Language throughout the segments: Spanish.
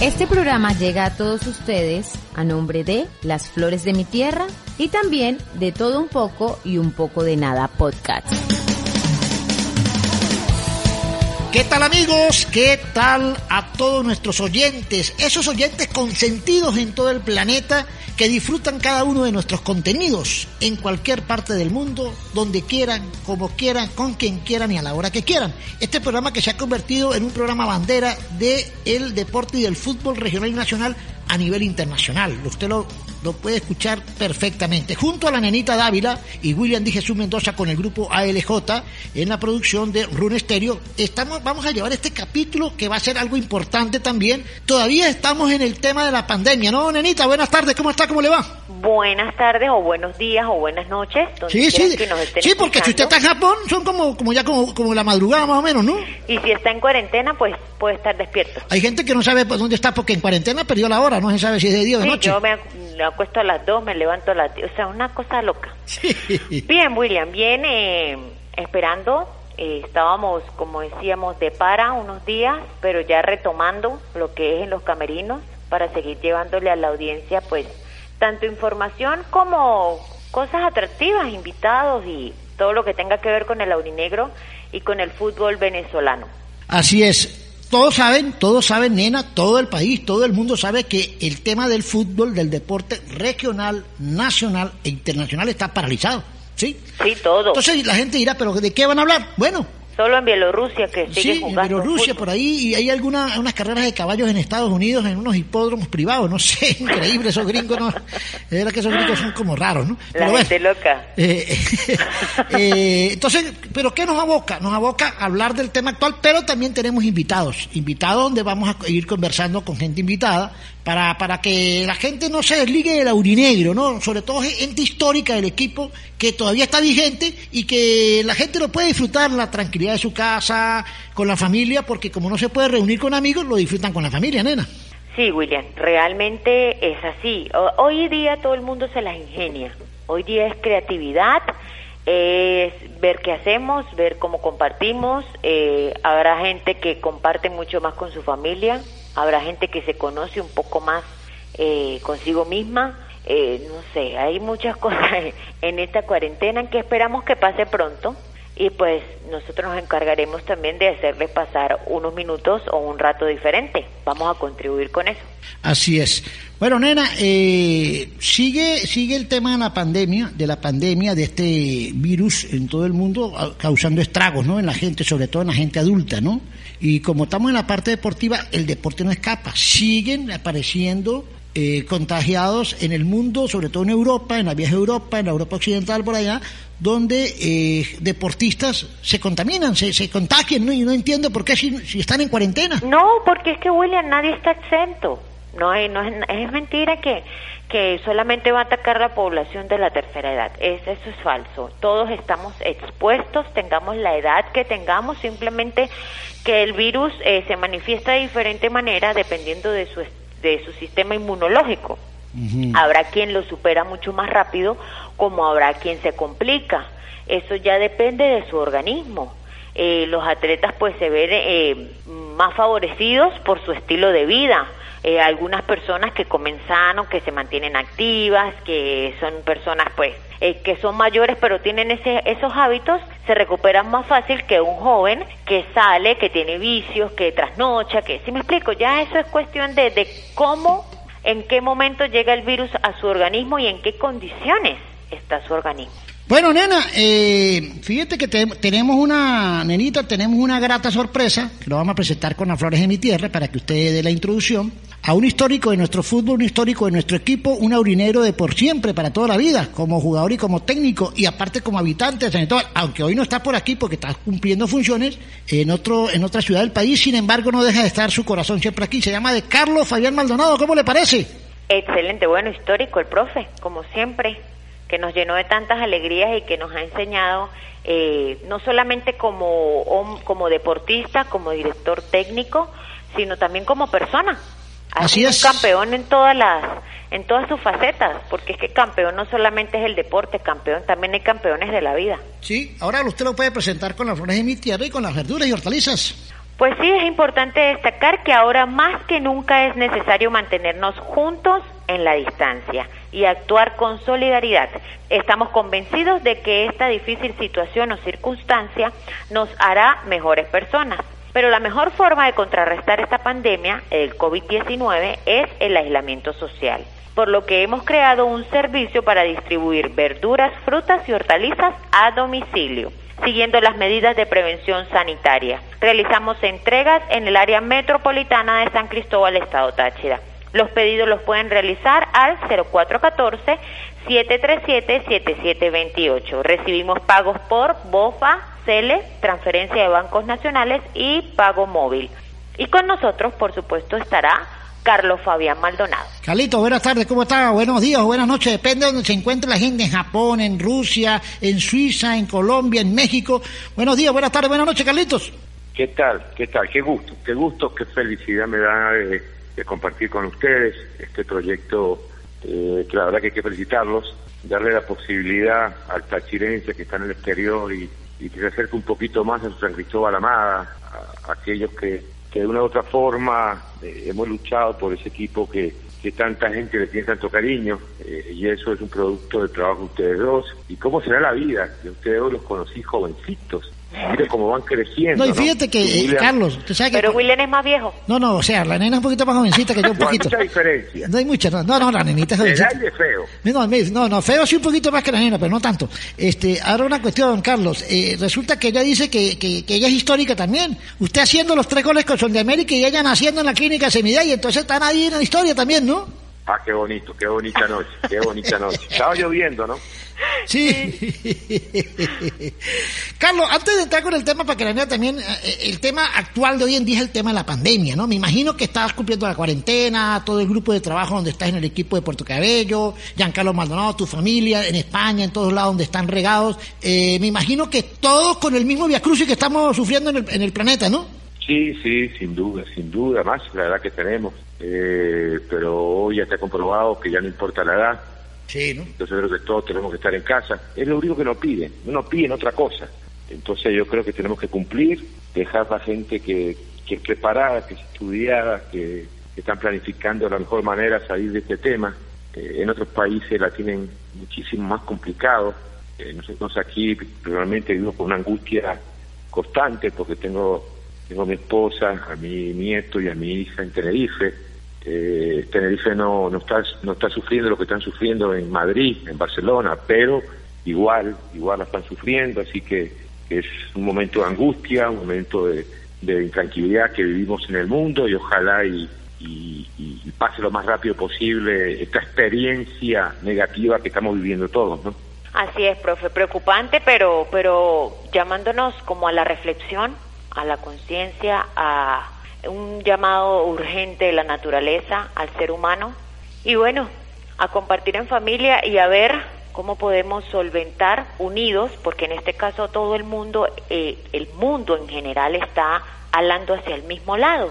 Este programa llega a todos ustedes a nombre de Las Flores de mi Tierra y también de Todo un poco y un poco de nada podcast. ¿Qué tal amigos? ¿Qué tal a todos nuestros oyentes? Esos oyentes consentidos en todo el planeta que disfrutan cada uno de nuestros contenidos en cualquier parte del mundo, donde quieran, como quieran, con quien quieran y a la hora que quieran. Este programa que se ha convertido en un programa bandera de el deporte y del fútbol regional y nacional a nivel internacional. Usted lo, lo puede escuchar perfectamente. Junto a la nenita Dávila y William Di Jesús Mendoza con el grupo ALJ en la producción de Rune Stereo, estamos, vamos a llevar este capítulo que va a ser algo importante también. Todavía estamos en el tema de la pandemia, ¿no, nenita? Buenas tardes, ¿cómo está? ¿Cómo le va? Buenas tardes o buenos días o buenas noches. Sí, sí. que nos estén Sí, porque si usted está en Japón, son como, como ya como, como la madrugada más o menos, ¿no? Y si está en cuarentena, pues puede estar despierto. Hay gente que no sabe dónde está porque en cuarentena perdió la hora, no se sabe si es de día o de Sí, noche. yo me, ac- me acuesto a las dos, me levanto a las o sea, una cosa loca. Sí. Bien, William, bien eh, esperando. eh, estábamos, como decíamos, de para unos días, pero ya retomando lo que es en los camerinos para seguir llevándole a la audiencia, pues, tanto información como cosas atractivas, invitados y todo lo que tenga que ver con el aurinegro y con el fútbol venezolano. Así es. Todos saben, todos saben, nena, todo el país, todo el mundo sabe que el tema del fútbol, del deporte regional, nacional e internacional está paralizado, ¿sí? Sí, todo. Entonces la gente dirá, ¿pero de qué van a hablar? Bueno, Solo en Bielorrusia que sigue sí, en jugando Bielorrusia, fútbol. por ahí, y hay algunas unas carreras de caballos en Estados Unidos, en unos hipódromos privados, no sé, increíble, esos gringos, no, verdad que esos gringos son como raros, ¿no? La bueno. gente loca. Eh, eh, entonces, ¿pero qué nos aboca? Nos aboca a hablar del tema actual, pero también tenemos invitados, invitados donde vamos a ir conversando con gente invitada para, para que la gente no se desligue del aurinegro, ¿no? Sobre todo gente histórica del equipo que todavía está vigente y que la gente lo puede disfrutar en la tranquilidad de su casa, con la familia, porque como no se puede reunir con amigos, lo disfrutan con la familia, nena. Sí, William, realmente es así. Hoy día todo el mundo se las ingenia. Hoy día es creatividad, es ver qué hacemos, ver cómo compartimos. Eh, habrá gente que comparte mucho más con su familia, habrá gente que se conoce un poco más eh, consigo misma. Eh, no sé, hay muchas cosas en esta cuarentena que esperamos que pase pronto y pues nosotros nos encargaremos también de hacerles pasar unos minutos o un rato diferente. Vamos a contribuir con eso. Así es. Bueno, nena, eh, sigue sigue el tema de la pandemia, de la pandemia de este virus en todo el mundo causando estragos, ¿no? En la gente, sobre todo en la gente adulta, ¿no? Y como estamos en la parte deportiva, el deporte no escapa. Siguen apareciendo eh, contagiados en el mundo, sobre todo en Europa, en la vieja Europa, en la Europa occidental por allá, donde eh, deportistas se contaminan, se, se contagian, ¿no? Y no entiendo por qué si, si están en cuarentena. No, porque es que William nadie está exento. No, no es, mentira que, que solamente va a atacar la población de la tercera edad. Es, eso es falso. Todos estamos expuestos, tengamos la edad que tengamos, simplemente que el virus eh, se manifiesta de diferente manera dependiendo de su, es- de su sistema inmunológico. Habrá quien lo supera mucho más rápido, como habrá quien se complica. Eso ya depende de su organismo. Eh, los atletas pues se ven eh, más favorecidos por su estilo de vida. Eh, algunas personas que comen sano, que se mantienen activas, que son personas pues eh, que son mayores pero tienen ese, esos hábitos, se recuperan más fácil que un joven que sale, que tiene vicios, que trasnocha, que, si me explico, ya eso es cuestión de, de cómo en qué momento llega el virus a su organismo y en qué condiciones está su organismo. Bueno, nena, eh, fíjate que tenemos una, nenita, tenemos una grata sorpresa, que lo vamos a presentar con las flores de mi tierra para que usted dé la introducción, a un histórico de nuestro fútbol, un histórico de nuestro equipo, un aurinero de por siempre, para toda la vida, como jugador y como técnico, y aparte como habitante de aunque hoy no está por aquí porque está cumpliendo funciones en otro, en otra ciudad del país, sin embargo no deja de estar su corazón siempre aquí, se llama de Carlos Fabián Maldonado, ¿cómo le parece? Excelente, bueno, histórico el profe, como siempre que nos llenó de tantas alegrías y que nos ha enseñado eh, no solamente como, como deportista, como director técnico, sino también como persona. Ha Así es. campeón en todas las en todas sus facetas, porque es que campeón no solamente es el deporte, campeón también hay campeones de la vida. Sí, ahora usted lo puede presentar con las flores de mi tierra y con las verduras y hortalizas. Pues sí, es importante destacar que ahora más que nunca es necesario mantenernos juntos en la distancia y actuar con solidaridad. Estamos convencidos de que esta difícil situación o circunstancia nos hará mejores personas. Pero la mejor forma de contrarrestar esta pandemia, el COVID-19, es el aislamiento social por lo que hemos creado un servicio para distribuir verduras, frutas y hortalizas a domicilio siguiendo las medidas de prevención sanitaria. Realizamos entregas en el área metropolitana de San Cristóbal, Estado Táchira. Los pedidos los pueden realizar al 0414-737-7728. Recibimos pagos por BOFA, CELE, transferencia de bancos nacionales y pago móvil. Y con nosotros, por supuesto, estará Carlos Fabián Maldonado. Carlito, buenas tardes, ¿cómo está? Buenos días o buenas noches, depende de donde se encuentre la gente, en Japón, en Rusia, en Suiza, en Colombia, en México. Buenos días, buenas tardes, buenas noches, Carlitos. ¿Qué tal? ¿Qué tal? Qué gusto, qué gusto, qué felicidad me da de, compartir con ustedes este proyecto, eh, que la verdad que hay que felicitarlos, darle la posibilidad al tachirense que está en el exterior y, que se acerque un poquito más a San Cristóbal Amada, a aquellos que que de una u otra forma eh, hemos luchado por ese equipo que, tanta gente le tiene tanto cariño eh, y eso es un producto del trabajo de ustedes dos. ¿Y cómo será la vida? Que ustedes dos los conocí jovencitos Mire cómo van creciendo. No, y fíjate que, eh, Carlos, ¿tú sabes que. Pero William es más viejo. No, no, o sea, la nena es un poquito más jovencita que yo, un poquito. No hay mucha diferencia. No hay mucha, no, no, la nenita es jovencita. El feo. No, no, no, feo sí un poquito más que la nena, pero no tanto. Este, ahora una cuestión, Carlos. Eh, resulta que ella dice que, que, que, ella es histórica también. Usted haciendo los tres goles con Son de América y ella naciendo en la clínica Semidad y entonces están ahí en la historia también, ¿no? Ah, qué bonito, qué bonita noche, qué bonita noche. Estaba lloviendo, ¿no? Sí. Carlos, antes de entrar con el tema, para que la vea también, eh, el tema actual de hoy en día es el tema de la pandemia, ¿no? Me imagino que estás cumpliendo la cuarentena, todo el grupo de trabajo donde estás en el equipo de Puerto Cabello, Giancarlo Maldonado, tu familia, en España, en todos lados donde están regados. Eh, me imagino que todos con el mismo viacrucis que estamos sufriendo en el, en el planeta, ¿no? Sí, sí, sin duda, sin duda, más la edad que tenemos. Eh, pero hoy ya está comprobado que ya no importa la edad, entonces creo que todos tenemos que estar en casa. Es lo único que nos piden, no nos piden otra cosa. Entonces yo creo que tenemos que cumplir, dejar la gente que, que es preparada, que es estudiada, que, están planificando la mejor manera salir de este tema. Eh, en otros países la tienen muchísimo más complicado. Eh, nosotros aquí realmente vivimos con una angustia constante porque tengo, tengo a mi esposa, a mi nieto y a mi hija en Tenerife eh, Tenerife no, no, está, no está sufriendo lo que están sufriendo en Madrid, en Barcelona, pero igual, igual la están sufriendo, así que es un momento de angustia, un momento de, intranquilidad que vivimos en el mundo y ojalá y, pase lo más rápido posible esta experiencia negativa que estamos viviendo todos, ¿no? Así es, profe, preocupante, pero, pero llamándonos como a la reflexión, a la conciencia, a un llamado urgente de la naturaleza al ser humano y bueno, a compartir en familia y a ver cómo podemos solventar unidos, porque en este caso todo el mundo, eh, el mundo en general está hablando hacia el mismo lado.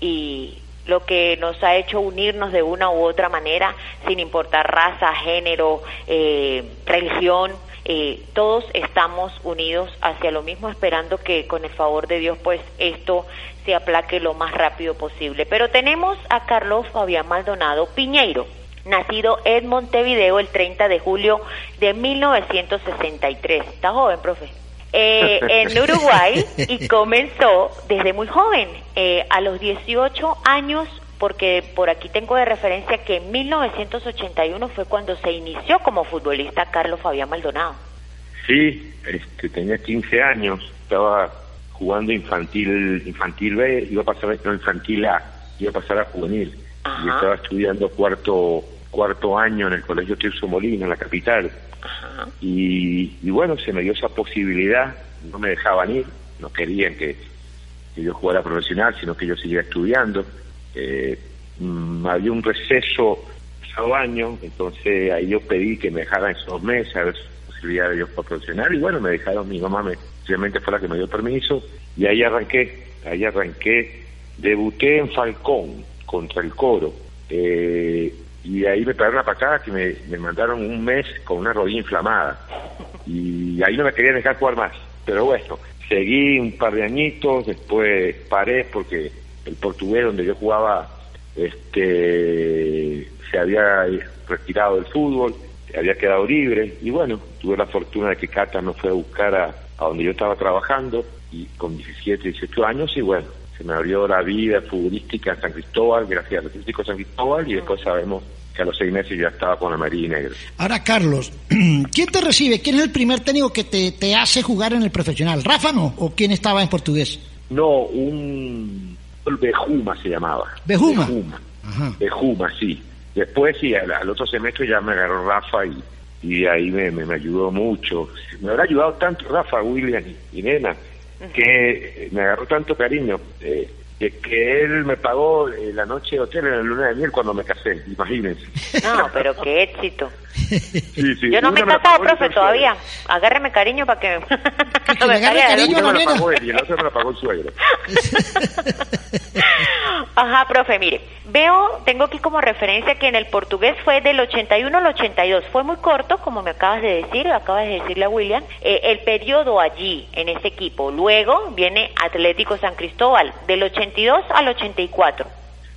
Y lo que nos ha hecho unirnos de una u otra manera, sin importar raza, género, eh, religión, eh, todos estamos unidos hacia lo mismo, esperando que con el favor de Dios, pues esto se aplaque lo más rápido posible. Pero tenemos a Carlos Fabián Maldonado Piñeiro, nacido en Montevideo el 30 de julio de 1963. Está joven, profe. Eh, en Uruguay y comenzó desde muy joven. Eh, a los 18 años porque por aquí tengo de referencia que en 1981 fue cuando se inició como futbolista Carlos Fabián Maldonado. Sí, este, tenía 15 años, estaba jugando infantil infantil B, iba a pasar a infantil A, iba a pasar a juvenil. Y estaba estudiando cuarto cuarto año en el Colegio Tirso Molina, en la capital. Y, y, bueno, se me dio esa posibilidad, no me dejaban ir, no querían que, yo jugara profesional, sino que yo siguiera estudiando. Eh, mm, había un receso pasado año, entonces ahí yo pedí que me dejaran esos meses, a ver posibilidad de yo jugar profesional, y bueno, me dejaron, mi mamá me, simplemente fue la que me dio permiso, y ahí arranqué, ahí arranqué, debuté en Falcón contra el Coro, eh, y ahí me pegaron una patada que me, me mandaron un mes con una rodilla inflamada, y ahí no me querían dejar jugar más, pero bueno, seguí un par de añitos, después paré porque el portugués donde yo jugaba este se había retirado del fútbol, había quedado libre. Y bueno, tuve la fortuna de que Cata me fue a buscar a, donde yo estaba trabajando y con 17, 18 años y bueno, se me abrió la vida futbolística en San Cristóbal, gracias al Atlético San Cristóbal y después sabemos que a los seis meses ya estaba con la Marina Negra. Ahora, Carlos, ¿quién te recibe? ¿Quién es el primer técnico que te, te hace jugar en el profesional? ¿Rafa no? ¿O quién estaba en portugués? No, un Bejuma se llamaba. ¿Bejuma? Bejuma, sí. Después sí, al, otro semestre ya me agarró Rafa y, y ahí me, me, ayudó mucho. Me habrá ayudado tanto Rafa, William y, Nena, que me agarró tanto cariño. Eh, que, él me pagó eh, la noche de hotel en la luna de miel cuando me casé, imagínense. No, pero qué éxito. Yo no me he casado, profe, todavía. Agárreme cariño para que, que me, agarre cariño no me la pagó él y el otro me la pagó el suegro. Ajá, profe, mire, veo, tengo aquí como referencia que en el portugués fue del 81 al 82. Fue muy corto, como me acabas de decir, acabas de decirle a William, eh, el periodo allí, en ese equipo. Luego viene Atlético San Cristóbal, del 82 al 84.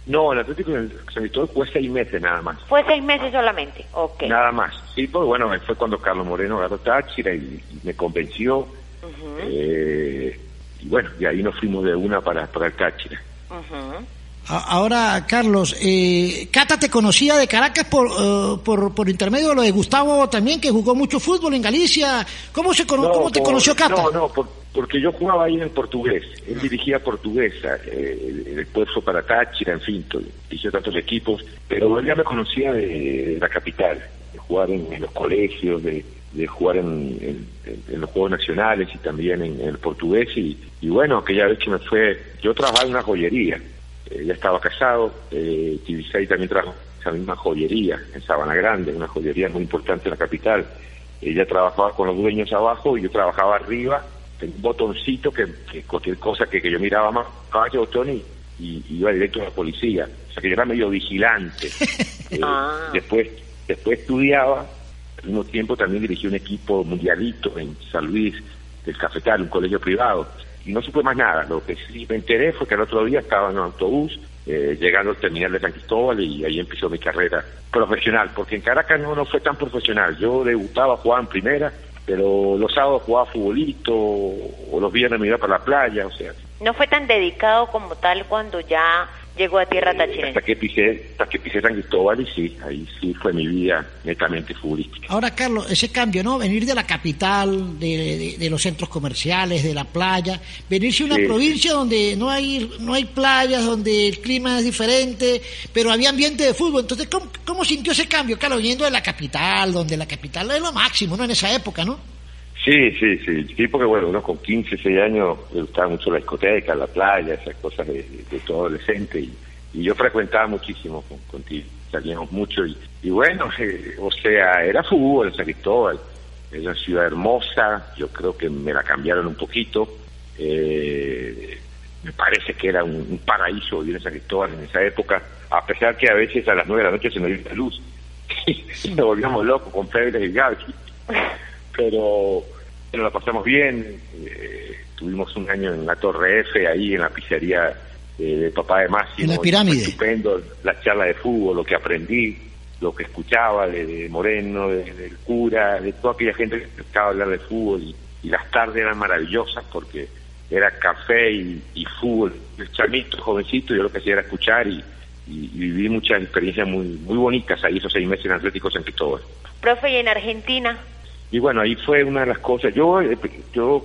No, el Atlético San Cristóbal fue seis meses nada más. Fue seis meses solamente, ok. Nada más. Sí, pues bueno, fue cuando Carlos Moreno agarró Táchira y, me convenció. eh, y bueno, y ahí nos fuimos de una para, para el Táchira. Ahora, Carlos, eh, Cata te conocía de Caracas por, eh, por, por, intermedio de lo de Gustavo también, que jugó mucho fútbol en Galicia. ¿Cómo, se cómo te conoció Cata? No, no, porque yo jugaba ahí en portugués. Él dirigía portuguesa, eh, el, para Táchira, en fin, dirigió tantos equipos. Pero él ya me conocía de, la capital, de jugar en, los colegios, de, de jugar en, en, los Juegos Nacionales y también en, el portugués. Y, y bueno, aquella vez que me fue, yo trabajaba en una joyería eh, ya estaba casado, eh, también trajo esa misma joyería en Sabana Grande, una joyería muy importante en la capital. Ella trabajaba con los dueños abajo y yo trabajaba arriba, en un botoncito que, cualquier cosa que, yo miraba más, caballo botón y, iba directo a la policía. O sea que yo era medio vigilante. Eh, ah. Después después estudiaba, al mismo tiempo también dirigí un equipo mundialito en San Luis, del Cafetal, un colegio privado no supe más nada. Lo que sí me enteré fue que el otro día estaba en un autobús eh, llegando al terminal de San Cristóbal y ahí empezó mi carrera profesional, porque en Caracas no, no fue tan profesional. Yo debutaba, jugaba en primera, pero los sábados jugaba futbolito o los viernes me iba para la playa, o sea. No fue tan dedicado como tal cuando ya llegó a tierra tachirense. Hasta que pisé, hasta que pisé San Cristóbal y sí, ahí sí fue mi vida netamente futbolística. Ahora, Carlos, ese cambio, ¿no? Venir de la capital, de, de, los centros comerciales, de la playa, venirse a una provincia donde no hay, no hay playas, donde el clima es diferente, pero había ambiente de fútbol. Entonces, ¿cómo, cómo sintió ese cambio, Carlos, viniendo de la capital, donde la capital es lo máximo, ¿no? En esa época, ¿no? Sí, sí, sí, sí, porque bueno, uno con 15, 6 años le gustaba mucho la discoteca, la playa, esas cosas de, todo adolescente y, yo frecuentaba muchísimo con, contigo, salíamos mucho y, bueno, eh, o sea, era fútbol San Cristóbal, es una ciudad hermosa, yo creo que me la cambiaron un poquito, eh, me parece que era un, paraíso vivir en San Cristóbal en esa época, a pesar que a veces a las 9 de la noche se nos iba la luz. Y nos volvíamos locos con febres y gags, pero pero la pasamos bien. Eh, tuvimos un año en la Torre F, ahí en la pizzería de papá de Máximo. En la pirámide. Estupendo, la charla de fútbol, lo que aprendí, lo que escuchaba de, Moreno, del cura, de toda aquella gente que estaba hablar de fútbol. Y, las tardes eran maravillosas porque era café y, fútbol. El chamito, jovencito, yo lo que hacía era escuchar y, y, viví muchas experiencias muy muy bonitas ahí esos seis meses en Atlético San Cristóbal. Profe, ¿y en Argentina? Y bueno, ahí fue una de las cosas. Yo, eh, yo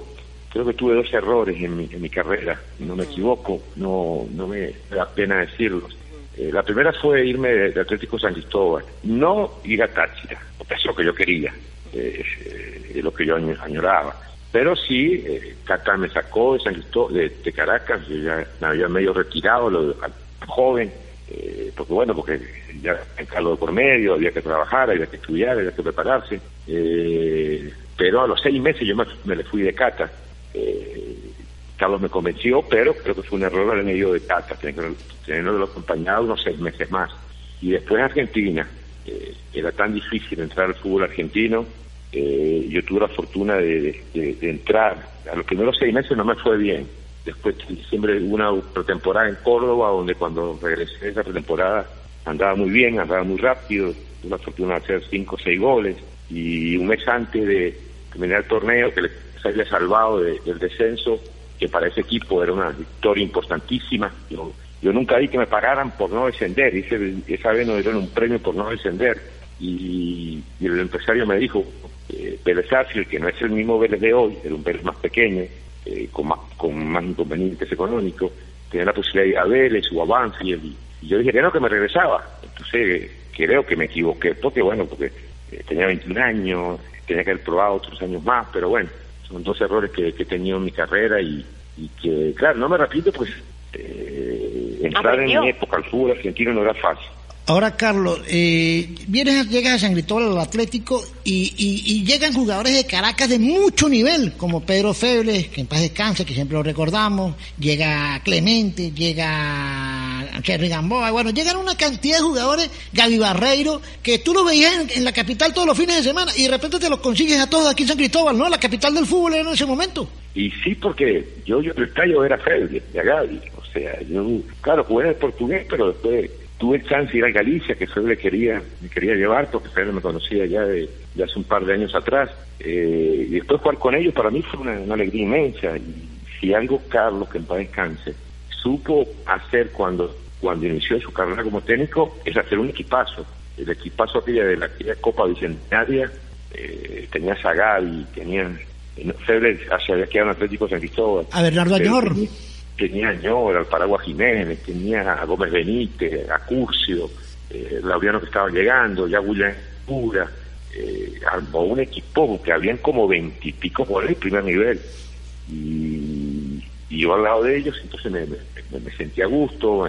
creo que tuve dos errores en mi, en mi carrera, no me equivoco, no, no me da pena decirlos. Eh, la primera fue irme de, Atlético San Cristóbal, no ir a Táchira, porque es lo que yo quería, eh, es lo que yo añoraba. Pero sí, eh, Cata me sacó de San Cristóbal, de, Caracas, yo ya me había medio retirado, lo, joven, eh, porque bueno, porque ya en calor por medio, había que trabajar, había que estudiar, había que prepararse. Eh, pero a los seis meses yo me, le fui de Cata. Carlos me convenció, pero creo que fue un error el medio de Cata, teniendo acompañado unos seis meses más. Y después Argentina, era tan difícil entrar al fútbol argentino, eh, yo tuve la fortuna de, entrar. A los primeros seis meses no me fue bien. Después, siempre hubo una pretemporada en Córdoba, donde cuando regresé esa pretemporada andaba muy bien, andaba muy rápido. Tuve la fortuna de hacer cinco o seis goles. Y un mes antes de terminar el torneo, que se había salvado del descenso, que para ese equipo era una victoria importantísima. Yo, nunca vi que me pagaran por no descender. Ese, esa vez nos dieron un premio por no descender. Y, y el empresario me dijo, eh, Vélez que no es el mismo Vélez de hoy, era un Vélez más pequeño, eh, con, más, con más inconvenientes económicos, tenía la posibilidad de ir a Vélez o a Banfield, y, yo dije que no, que me regresaba. Entonces creo que me equivoqué, porque bueno, porque eh, tenía 21 años, tenía que haber probado otros años más, pero bueno, son dos errores que, que he tenido en mi carrera y, y que, claro, no me repito, pues eh, entrar en mi época al fútbol argentino no era fácil. Ahora, Carlos, eh, vienes, llegas a San Cristóbal al Atlético y, llegan jugadores de Caracas de mucho nivel, como Pedro Febles, que en paz descanse, que siempre lo recordamos, llega Clemente, llega Cherry Gamboa, bueno, llegan una cantidad de jugadores, Gaby Barreiro, que tú los veías en, la capital todos los fines de semana y de repente te los consigues a todos aquí en San Cristóbal, ¿no? La capital del fútbol en ese momento. Y sí, porque yo, yo el estadio era Febles, de Gaby, o sea, yo, claro, jugué en portugués, pero después tuve chance de ir a Galicia, que Fede quería, me quería llevar, porque Fede me conocía ya de, hace un par de años atrás. Eh, y después jugar con ellos para mí fue una, alegría inmensa. Y si algo Carlos, que en paz descanse, supo hacer cuando, cuando inició su carrera como técnico, es hacer un equipazo. El equipazo aquella de la Copa Bicentenaria, eh, tenía Zagal tenía... Fede había quedado en Atlético San Cristóbal. A Bernardo Añor tenía a Ñora, al Paraguas Jiménez, tenía a Gómez Benítez, a Curcio, eh, Laureano que estaba llegando, ya William Pura, eh, armó un equipo que habían como veintipico por el primer nivel. Y, yo al lado de ellos, entonces me, me, sentí a gusto,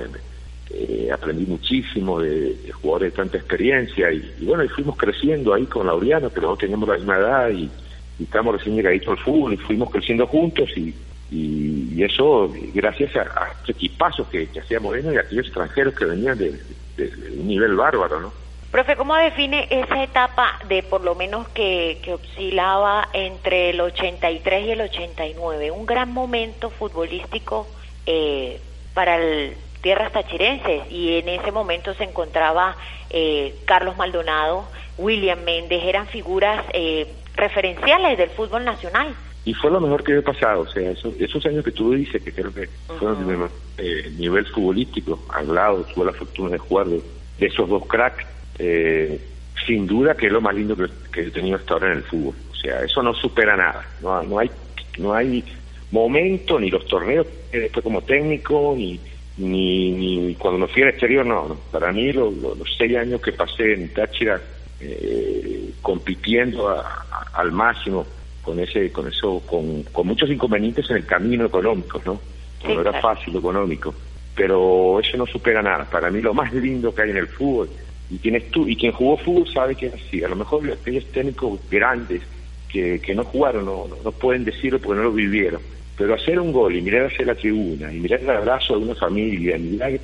eh, aprendí muchísimo de, jugadores de tanta experiencia y, bueno, y fuimos creciendo ahí con Laureano, pero no teníamos la misma edad y, y estamos recién llegaditos al fútbol y fuimos creciendo juntos y y, eso gracias a, este equipazo que, hacía Moreno y a aquellos extranjeros que venían de, un nivel bárbaro, ¿no? Profe, ¿cómo define esa etapa de por lo menos que, que oscilaba entre el 83 y el 89? Un gran momento futbolístico eh, para el tierras tachirenses y en ese momento se encontraba eh, Carlos Maldonado, William Méndez, eran figuras eh, referenciales del fútbol nacional y fue lo mejor que he pasado, o sea, esos, esos años que tú dices, que creo que fueron de eh, nivel futbolístico, al lado, tuve la fortuna de jugar de, esos dos cracks, eh, sin duda que es lo más lindo que, he tenido hasta ahora en el fútbol, o sea, eso no supera nada, no, no hay no hay momento, ni los torneos después como técnico, ni, ni, ni cuando me fui al exterior, no, no. para mí los seis años que pasé en Táchira eh, compitiendo al máximo, con ese con eso con, con muchos inconvenientes en el camino económico no no era fácil económico pero eso no supera nada. Para mí lo más lindo que hay en el fútbol y quien tú y quien jugó fútbol sabe que es así. A lo mejor aquellos técnicos grandes que, que no jugaron no, no, pueden decirlo porque no lo vivieron. Pero hacer un gol y mirar hacia la tribuna y mirar el abrazo de una familia y mirar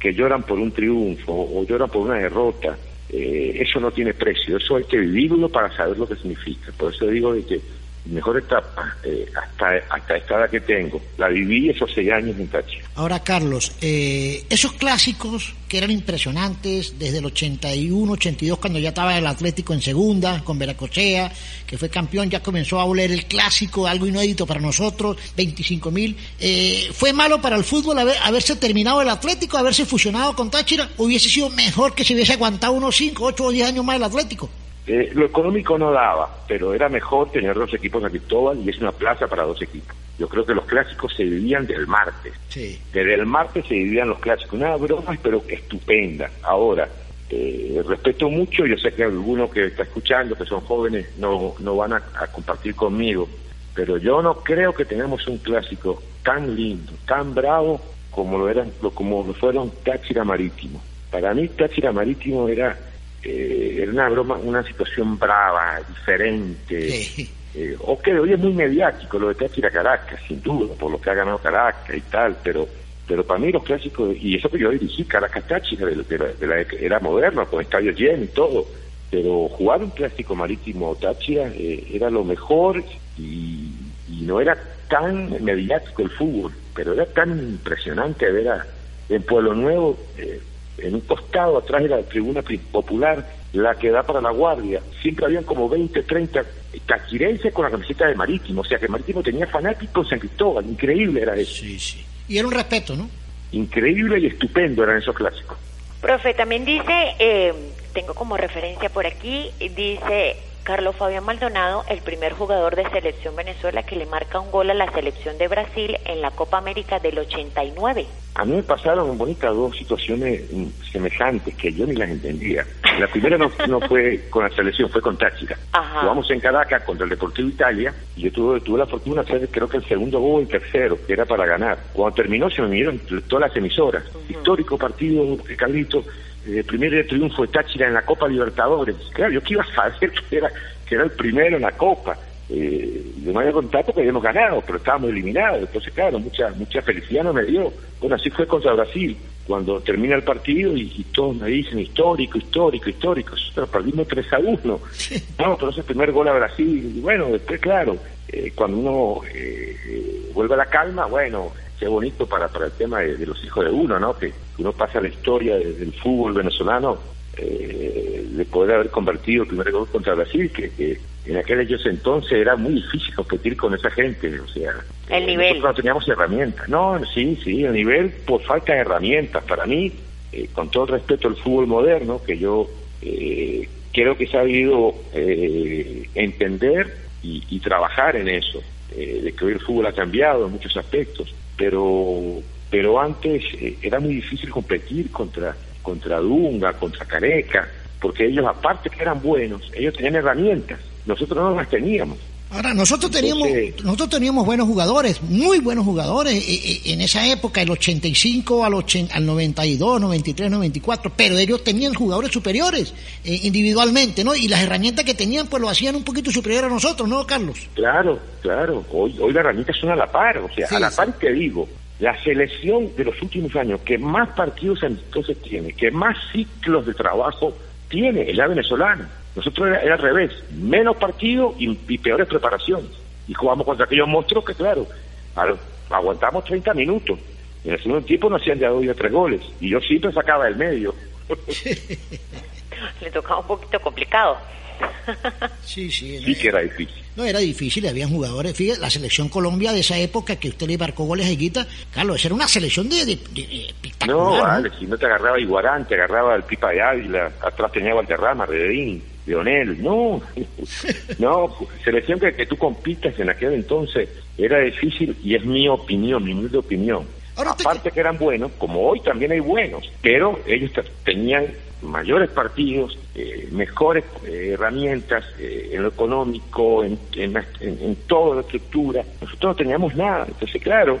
que lloran por un triunfo o lloran por una derrota eh, eso no tiene precio, eso hay que vivirlo para saber lo que significa. Por eso digo de que mejor etapa eh, hasta, hasta esta edad que tengo. La viví esos seis años en Táchira. Ahora, Carlos, eh, esos clásicos que eran impresionantes desde el 81, 82, cuando ya estaba el Atlético en segunda, con Veracochea, que fue campeón, ya comenzó a oler el clásico, algo inédito para nosotros, 25 mil. Eh, ¿Fue malo para el fútbol haberse terminado el Atlético, haberse fusionado con Táchira? ¿Hubiese sido mejor que se hubiese aguantado unos 5, 8 o 10 años más el Atlético? Eh, lo económico no daba, pero era mejor tener dos equipos a Cristóbal y es una plaza para dos equipos. Yo creo que los clásicos se vivían del martes. Sí. Desde el martes se vivían los clásicos. Una broma, pero estupenda. Ahora, eh, respeto mucho, yo sé que algunos que está escuchando, que son jóvenes, no, no van a, compartir conmigo, pero yo no creo que tengamos un clásico tan lindo, tan bravo como lo eran, como lo fueron Táchira Marítimo. Para mí Táchira Marítimo era eh, era una broma, una situación brava, diferente. Eh, ok, hoy es muy mediático lo de Táchira Caracas, sin duda, por lo que ha ganado Caracas y tal, pero pero para mí los clásicos, y eso que yo dirigí, Caracas Táchira, de, la, era moderno, con estadio lleno y todo, pero jugar un clásico marítimo Táchira eh, era lo mejor y, no era tan mediático el fútbol, pero era tan impresionante ver a, en Pueblo Nuevo eh, en un costado atrás de la tribuna popular, la que da para la guardia, siempre habían como 20, 30 tachirenses con la camiseta de Marítimo, o sea que Marítimo tenía fanáticos en San Cristóbal, increíble era eso. Sí, sí. Y era un respeto, ¿no? Increíble y estupendo eran esos clásicos. Profe, también dice, eh, tengo como referencia por aquí, dice Carlos Fabián Maldonado, el primer jugador de selección Venezuela que le marca un gol a la selección de Brasil en la Copa América del 89. A mí me pasaron en Bonita dos situaciones mm, semejantes que yo ni las entendía. La primera no, fue con la selección, fue con Táchira. Jugamos en Caracas contra el Deportivo Italia y yo tuve, tuve la fortuna de hacer creo que el segundo gol, el tercero, que era para ganar. Cuando terminó se me vinieron todas las emisoras. Histórico partido, Carlito, el primer triunfo de Táchira en la Copa Libertadores. Claro, yo que iba a saber que era, que era el primero en la Copa. Eh, yo me había contado que habíamos ganado, pero estábamos eliminados. Entonces, claro, mucha mucha felicidad no me dio. Bueno, así fue contra Brasil. Cuando termina el partido y, todos me dicen histórico, histórico, histórico. Pero perdimos 3 a 1. No, pero ese primer gol a Brasil. Y bueno, después, claro, eh, cuando uno eh, eh, vuelve a la calma, bueno, qué bonito para, para el tema de, los hijos de uno, ¿no? Que uno pasa la historia del fútbol venezolano eh, de poder haber convertido el primer gol contra Brasil, que, en aquellos entonces era muy difícil competir con esa gente, o sea, el nivel. Nosotros no teníamos herramientas, no, sí, sí, el nivel por falta de herramientas. Para mí, eh, con todo el respeto al fútbol moderno, que yo eh, creo que se ha habido eh, entender y, y, trabajar en eso, de que hoy el fútbol ha cambiado en muchos aspectos, pero pero antes era muy difícil competir contra contra Dunga, contra Careca, porque ellos aparte que eran buenos, ellos tenían herramientas, nosotros no las teníamos. Ahora, nosotros teníamos, nosotros teníamos buenos jugadores, muy buenos jugadores eh, eh, en esa época, el 85 al, 80, al 92, 93, 94, pero ellos tenían jugadores superiores eh, individualmente, ¿no? Y las herramientas que tenían, pues lo hacían un poquito superior a nosotros, ¿no, Carlos? Claro, claro. Hoy, hoy las herramientas son a la par, o sea, a la par que digo, la selección de los últimos años que más partidos entonces tiene, que más ciclos de trabajo tiene, es la venezolana. Nosotros era, al revés, menos partidos y, peores preparaciones. Y jugamos contra aquellos monstruos que, claro, aguantamos 30 minutos. En el segundo tiempo no hacían ya dos y tres goles. Y yo siempre sacaba del medio. Le tocaba un poquito complicado. sí, sí. Sí que era difícil. No, era difícil, habían jugadores. Fíjate, la selección Colombia de esa época que usted le marcó goles a Higuita, Carlos, esa era una selección de, de, No, vale, si no te agarraba Iguarán, te agarraba el Pipa de Ávila, atrás tenía Valderrama, Redín, Leonel. No, no, selección que, que tú compitas en aquel entonces era difícil y es mi opinión, mi humilde opinión. Aparte que eran buenos, como hoy también hay buenos, pero ellos tenían mayores partidos, eh, mejores eh, herramientas eh, en lo económico, en, en, en, toda la estructura. Nosotros no teníamos nada. Entonces, claro,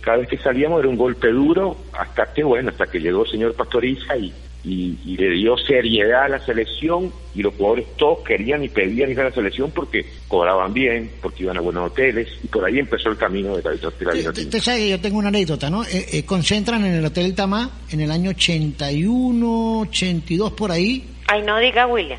cada vez que salíamos era un golpe duro hasta que, bueno, hasta que llegó el señor Pastoriza y, y, le dio seriedad a la selección y los jugadores todos querían y pedían ir a la selección porque cobraban bien, porque iban a buenos hoteles y por ahí empezó el camino de la, vida. Usted sabe que yo tengo una anécdota, ¿no? Eh, eh, concentran en el Hotel Tamá en el año 81, 82 por ahí. Ay, no diga William.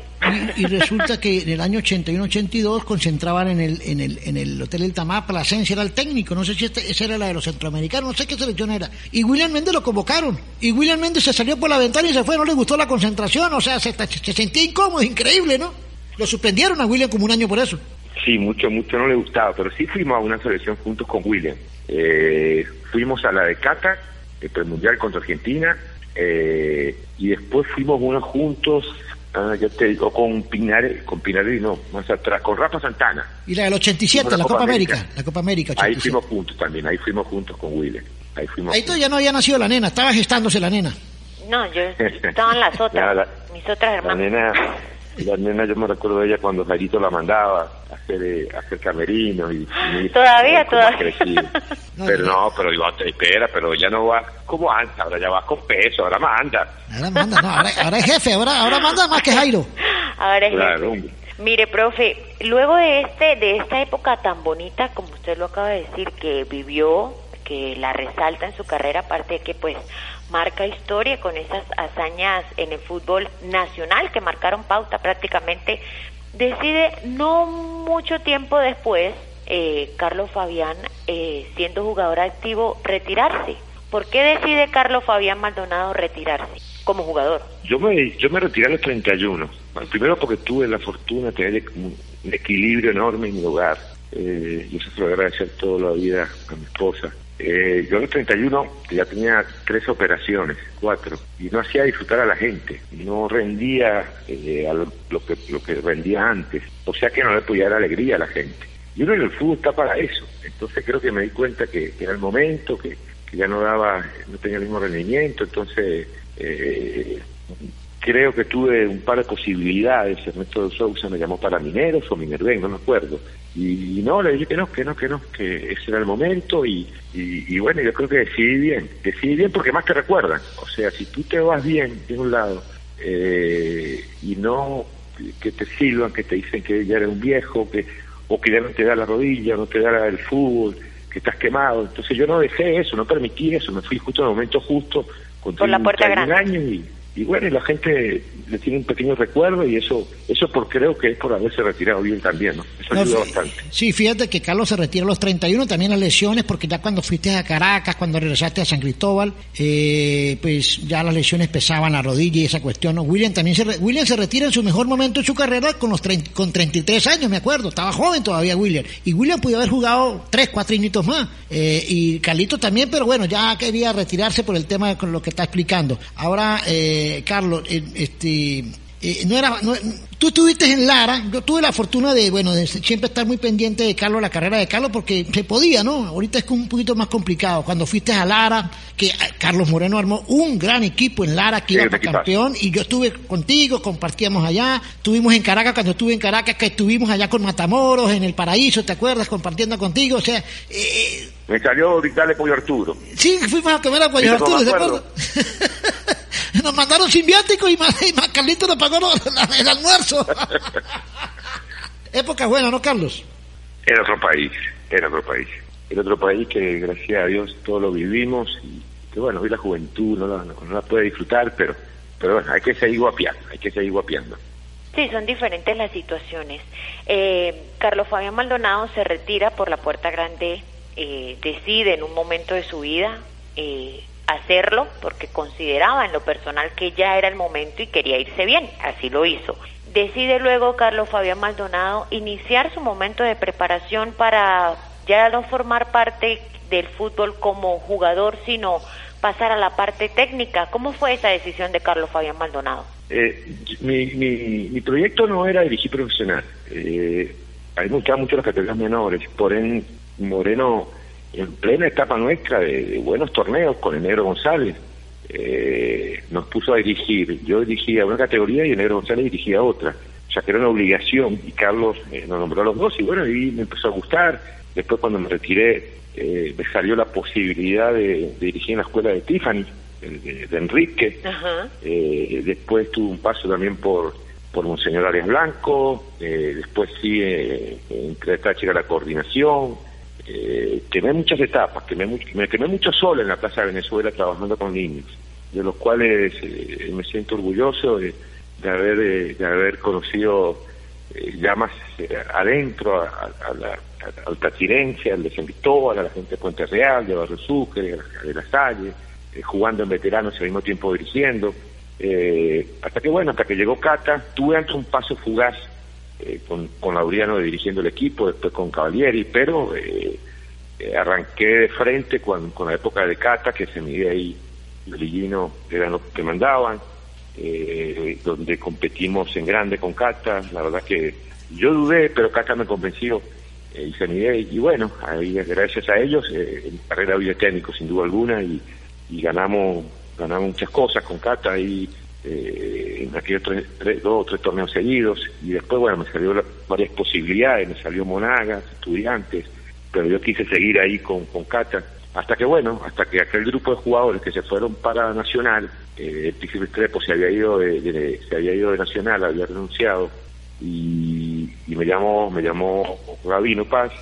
Y, resulta que en el año 81-82 concentraban en el, en, el, en el Hotel El Tamá, Plasencia era el técnico, no sé si este, esa era la de los centroamericanos, no sé qué selección era. Y William Méndez lo convocaron. Y William Méndez se salió por la ventana y se fue, no le gustó la concentración, o sea, se, se sentía incómodo, increíble, ¿no? Lo suspendieron a William como un año por eso. Sí, mucho, mucho no le gustaba, pero sí fuimos a una selección juntos con William. Eh, fuimos a la de Cata, el Mundial contra Argentina, eh, y después fuimos uno juntos, ah, ya te digo, con Pinar, con Pinarelli no, más atrás, con Rafa Santana. Y la del 87, la, Copa, América. la Copa América. Ahí fuimos juntos también, ahí fuimos juntos con William. Ahí, fuimos ahí todavía no había nacido la nena, estaba gestándose la nena. No, yo estaba en las otras, mis otras hermanas. La nena, la nena, yo me recuerdo de ella cuando Jairito la mandaba a hacer, eh, a hacer camerino y, todavía, todavía. pero no, pero digo, espera, pero ya no va como antes, ahora ya va con peso, ahora manda. Ahora manda, no, ahora, es jefe, ahora, ahora manda más que Jairo. Ahora es jefe. Mire, profe, luego de este, de esta época tan bonita, como usted lo acaba de decir, que vivió, que la resalta en su carrera, aparte de que pues marca historia con esas hazañas en el fútbol nacional que marcaron pauta prácticamente, decide no mucho tiempo después, eh, Carlos Fabián, eh, siendo jugador activo, retirarse. ¿Por qué decide Carlos Fabián Maldonado retirarse como jugador? Yo me, yo me retiré a los 31. primero porque tuve la fortuna de tener un equilibrio enorme en mi hogar. Eh, yo se lo agradecer toda la vida a mi esposa eh, yo en los 31 ya tenía tres operaciones, cuatro, y no hacía disfrutar a la gente, no rendía eh, a lo, que, lo que rendía antes, o sea que no le podía dar alegría a la gente. Y uno en el fútbol está para eso, entonces creo que me di cuenta que, era el momento, que, ya no daba, no tenía el mismo rendimiento, entonces eh, creo que tuve un par de posibilidades, Ernesto de Sousa me llamó para Mineros o Minerven, no me acuerdo, y, no, le dije que no, que no, que no, que ese era el momento y, y, bueno, yo creo que decidí bien, decidí bien porque más te recuerdan, o sea, si tú te vas bien de un lado eh, y no que te silban, que te dicen que ya eres un viejo, que o que ya no te da la rodilla, no te da el fútbol, que estás quemado, entonces yo no dejé eso, no permití eso, me fui justo en el momento justo, con la puerta grande. año y y bueno, la gente le tiene un pequeño recuerdo y eso eso por creo que es por haberse retirado bien también, ¿no? Eso ayuda bastante. Sí, fíjate que Carlos se retira a los 31, también las lesiones, porque ya cuando fuiste a Caracas, cuando regresaste a San Cristóbal, eh, pues ya las lesiones pesaban la rodilla y esa cuestión, ¿no? William también se, William se retira en su mejor momento de su carrera con los con 33 años, me acuerdo, estaba joven todavía William, y William pudo haber jugado 3, 4 añitos más, eh, y Carlito también, pero bueno, ya quería retirarse por el tema con lo que está explicando. Ahora, eh, eh, Carlos, eh, este, eh, no era, tú estuviste en Lara, yo tuve la fortuna de, bueno, de siempre estar muy pendiente de Carlos, la carrera de Carlos, porque se podía, ¿no? Ahorita es un poquito más complicado. Cuando fuiste a Lara, que Carlos Moreno armó un gran equipo en Lara que iba para campeón, y yo estuve contigo, compartíamos allá, estuvimos en Caracas, cuando estuve en Caracas, que estuvimos allá con Matamoros, en el Paraíso, ¿te acuerdas? Compartiendo contigo, o sea... Me salió gritarle Pollo Arturo. Sí, fuimos a comer a Pollo Arturo, ¿de acuerdo? nos mandaron sin viático y, Carlito nos pagó el almuerzo. Época buena, ¿no, Carlos? Era otro país, era otro país. Era otro país que, gracias a Dios, todos lo vivimos y que, bueno, hoy la juventud no la, puede disfrutar, pero, pero bueno, hay que seguir guapiando, hay que seguir guapiando. Sí, son diferentes las situaciones. Eh, Carlos Fabián Maldonado se retira por la puerta grande, eh, decide en un momento de su vida eh, hacerlo porque consideraba en lo personal que ya era el momento y quería irse bien, así lo hizo. Decide luego Carlos Fabián Maldonado iniciar su momento de preparación para ya no formar parte del fútbol como jugador, sino pasar a la parte técnica. ¿Cómo fue esa decisión de Carlos Fabián Maldonado? Eh, mi, mi, proyecto no era dirigir profesional. Eh, a mí me gustaban mucho las categorías menores. Por en Moreno en plena etapa nuestra de, buenos torneos con el Negro González. Eh, nos puso a dirigir. Yo dirigía una categoría y el Negro González dirigía otra. O sea que era una obligación y Carlos eh, nos nombró a los dos y bueno, y me empezó a gustar. Después cuando me retiré eh, me salió la posibilidad de, dirigir en la escuela de Tiffany, de, Enrique. después tuve un paso también por por Monseñor Arias Blanco, después sí entré a esta chica la coordinación, eh, quemé muchas etapas, quemé, me quemé mucho solo en la Plaza de Venezuela trabajando con niños, de los cuales eh, me siento orgulloso de, de haber, de haber conocido ya más adentro a, la al Tachirense, al de San Cristóbal, a la gente de Puente Real, de Barrio Sucre, de la Salle, jugando en veteranos y al mismo tiempo dirigiendo. hasta que bueno, hasta que llegó Cata, tuve antes un paso fugaz con, con Laureano dirigiendo el equipo, después con Cavalieri, pero arranqué de frente con, con la época de Cata, que se midía ahí eran los que mandaban, eh, donde competimos en grande con Cata, la verdad que yo dudé, pero Cata me convenció eh, y se y bueno, ahí gracias a ellos, eh, en carrera de técnico sin duda alguna, y, ganamos ganamos muchas cosas con Cata ahí en aquellos tres, dos o tres torneos seguidos, y después, bueno, me salió varias posibilidades, me salió Monagas, estudiantes, pero yo quise seguir ahí con, con Cata. Hasta que bueno, hasta que aquel grupo de jugadores que se fueron para Nacional, eh, el Trepo se había ido de, se había ido de Nacional, había renunciado. Y, me llamó me llamó Gabino Paz.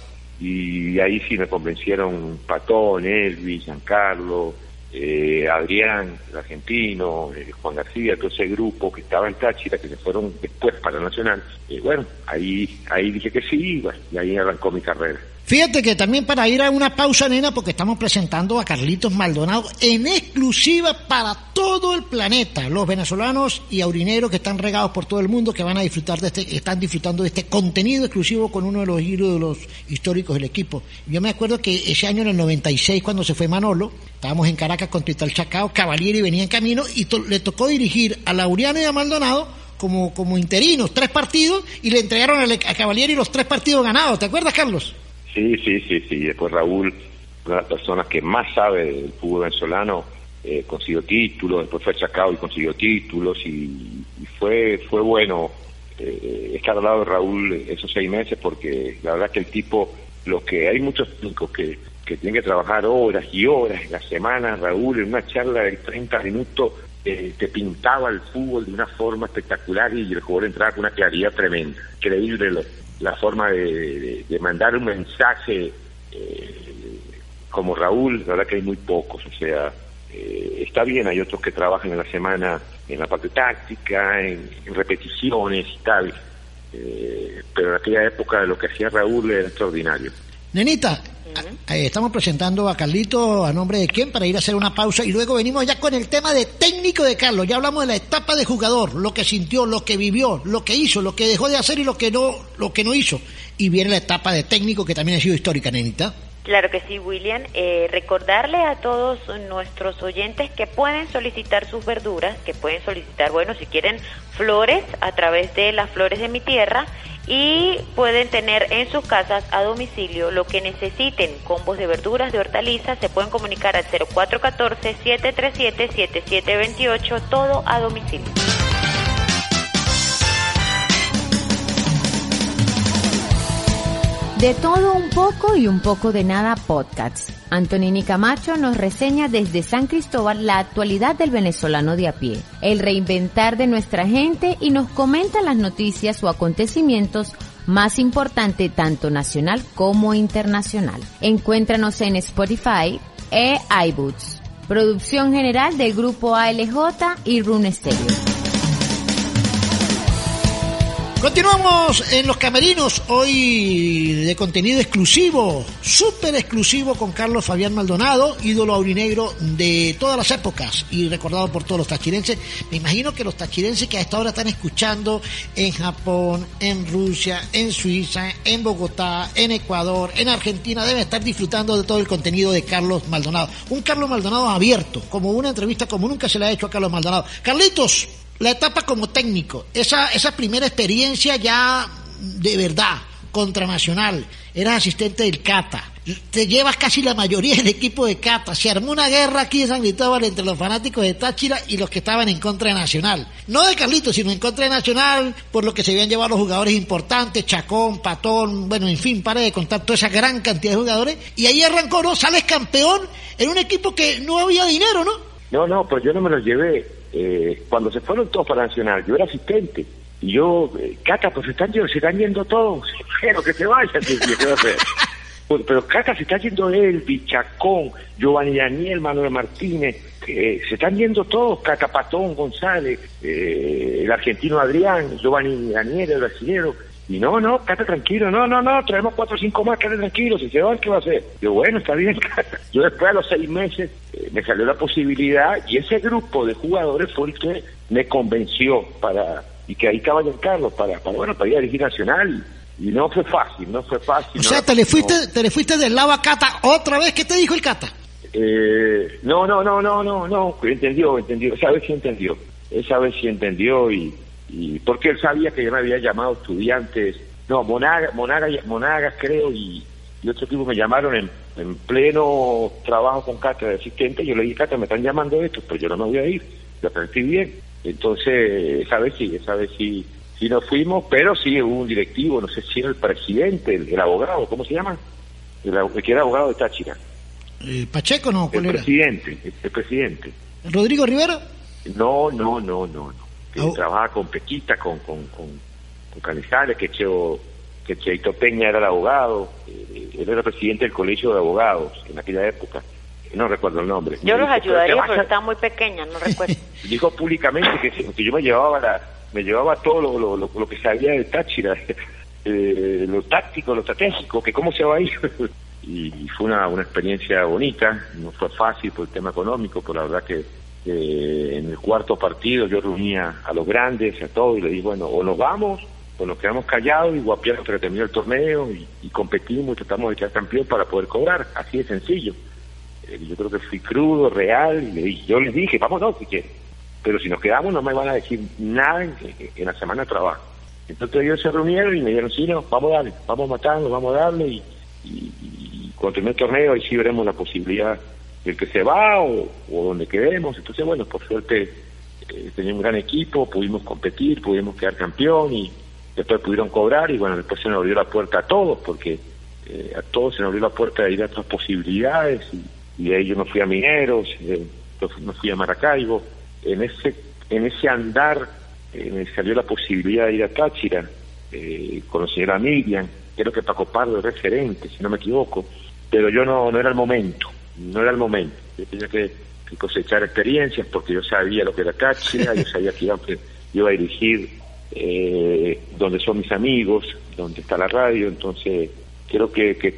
Y ahí sí me convencieron Patón, Elvis, Giancarlo, eh, Adrián, el argentino, eh, Juan García, todo ese grupo que estaba en Táchira, que se fueron después para Nacional. y bueno, ahí ahí dije que sí y ahí arrancó mi carrera. Fíjate que también para ir a una pausa, nena, porque estamos presentando a Carlitos Maldonado en exclusiva para todo el planeta. Los venezolanos y aurineros que están regados por todo el mundo, que van a disfrutar de este, están disfrutando de este contenido exclusivo con uno de los ídolos históricos del equipo. Yo me acuerdo que ese año en el 96, cuando se fue Manolo, estábamos en Caracas con Twital Chacao, Cavalieri venía en camino y le tocó dirigir a Laureano y a Maldonado como, como interinos, tres partidos, y le entregaron a, a Cavalieri los tres partidos ganados. ¿Te acuerdas, Carlos? Sí, sí, sí, sí. Después Raúl, una de las personas que más sabe del fútbol venezolano, eh, consiguió títulos, después fue sacado y consiguió títulos y, fue fue bueno eh, estar al lado de Raúl esos seis meses porque la verdad que el tipo, lo que hay muchos técnicos que, que tienen que trabajar horas y horas en la semana, Raúl en una charla de 30 minutos eh, te pintaba el fútbol de una forma espectacular y el jugador entraba con una claridad tremenda, increíble lo, la forma de, mandar un mensaje eh, como Raúl, la verdad que hay muy pocos, o sea, eh, está bien, hay otros que trabajan en la semana en la parte táctica, en, repeticiones y tal, eh, pero en aquella época lo que hacía Raúl era extraordinario. Nenita, eh, estamos presentando a Carlito a nombre de quién para ir a hacer una pausa y luego venimos ya con el tema de técnico de Carlos. Ya hablamos de la etapa de jugador, lo que sintió, lo que vivió, lo que hizo, lo que dejó de hacer y lo que no, lo que no hizo. Y viene la etapa de técnico que también ha sido histórica, Nenita. Claro que sí, William. Eh, recordarle a todos nuestros oyentes que pueden solicitar sus verduras, que pueden solicitar, bueno, si quieren flores a través de las flores de mi tierra y pueden tener en sus casas a domicilio lo que necesiten, combos de verduras, de hortalizas, se pueden comunicar al 0414-737-7728, todo a domicilio. De todo un poco y un poco de nada podcasts. Antonini Camacho nos reseña desde San Cristóbal la actualidad del venezolano de a pie, el reinventar de nuestra gente y nos comenta las noticias o acontecimientos más importantes tanto nacional como internacional. Encuéntranos en Spotify e iBoots. Producción general del grupo ALJ y Rune Stereo. Continuamos en los camerinos, hoy de contenido exclusivo, súper exclusivo con Carlos Fabián Maldonado, ídolo aurinegro de todas las épocas y recordado por todos los tachirenses. Me imagino que los tachirenses que a esta hora están escuchando en Japón, en Rusia, en Suiza, en Bogotá, en Ecuador, en Argentina, deben estar disfrutando de todo el contenido de Carlos Maldonado. Un Carlos Maldonado abierto, como una entrevista como nunca se le ha hecho a Carlos Maldonado. Carlitos, la etapa como técnico, esa, esa primera experiencia ya de verdad, contra Nacional, eras asistente del Cata, te llevas casi la mayoría del equipo de Cata, se armó una guerra aquí en San Cristóbal entre los fanáticos de Táchira y los que estaban en contra de Nacional, no de Carlitos, sino en contra de Nacional, por lo que se habían llevado los jugadores importantes, Chacón, Patón, bueno, en fin, para de contar toda esa gran cantidad de jugadores, y ahí arrancó, ¿no? Sales campeón en un equipo que no había dinero, ¿no? No, no, pues yo no me lo llevé eh, cuando se fueron todos para Nacional, yo era asistente. Y yo, eh, Cata, pues están, se están yendo todos, quiero que se vayan, pero Cata se está yendo él, Bichacón, Giovanni Daniel, Manuel Martínez, se están yendo todos, Cata Patón, González, eh, el argentino Adrián, Giovanni Daniel, el brasileño. Y no, no, Cata tranquilo, no, no, no, traemos cuatro o cinco más, Cata tranquilo, si se va, ¿qué va a hacer? Yo, bueno, está bien. Yo después a los seis meses eh, me salió la posibilidad y ese grupo de jugadores fue el que me convenció para, y que ahí estaba Carlos, para, para, bueno, para ir a dirigir Nacional y no fue fácil, no fue fácil. O sea, te le fuiste, te le fuiste del lado a Cata otra vez, ¿qué te dijo el Cata? Eh, no, no, no, no, no, no, entendió, entendió, esa vez sí entendió, esa vez sí entendió y, y porque él sabía que yo me había llamado estudiantes, no, Monagas, Monagas, creo, y, y otro equipo me llamaron en, en pleno trabajo con Cata de asistente, yo le dije, Cata, me están llamando esto, pero yo no me voy a ir, lo aprendí bien, entonces esa vez sí, esa vez sí sí nos fuimos, pero sí hubo un directivo, no sé si era el presidente, el, abogado, ¿cómo se llama? El, que era abogado de Táchira. Eh, ¿Pacheco no? el presidente, el, presidente. ¿Rodrigo Rivera? No, no, no, no. no. Trabajaba con Pequita, con, con, con, Canizales, que Cheo, que Cheito Peña era el abogado, eh, él era presidente del colegio de abogados en aquella época no recuerdo el nombre. Yo los ayudaría, pero estaba muy pequeña, no recuerdo. Dijo públicamente que, que, yo me llevaba la, me llevaba todo lo, lo, lo, que sabía de Táchira, eh, lo táctico, lo estratégico, que cómo se va a ir. y, fue una, una experiencia bonita, no fue fácil por el tema económico, pero la verdad que en el cuarto partido yo reunía a los grandes, a todos, y le dije, bueno, o nos vamos, o nos quedamos callados y guapiamos hasta que terminó el torneo, y, competimos y tratamos de quedar campeón para poder cobrar, así de sencillo. Eh, yo creo que fui crudo, real, y le dije, yo les dije, vamos dos si quieren pero si nos quedamos no me van a decir nada en, la semana de trabajo. Entonces ellos se reunieron y me dijeron, sí, no, vamos a darle, vamos a matarlo, vamos a darle y, y, cuando termine el torneo ahí sí veremos la posibilidad del que se va o, donde quedemos. Entonces, bueno, por suerte eh, tenía un gran equipo, pudimos competir, pudimos quedar campeón y después pudieron cobrar y bueno, después se nos abrió la puerta a todos porque eh, a todos se nos abrió la puerta de ir a otras posibilidades y, de ahí yo me fui a Mineros, eh, me fui a Maracaibo en ese, en ese andar eh, me salió la posibilidad de ir a Táchira eh, con la señora Miriam, creo que Paco Pardo es referente, si no me equivoco, pero yo no, no era el momento, no era el momento. Yo tenía que, cosechar experiencias porque yo sabía lo que era Táchira, yo sabía que iba, a dirigir eh, donde son mis amigos, donde está la radio, entonces creo que, que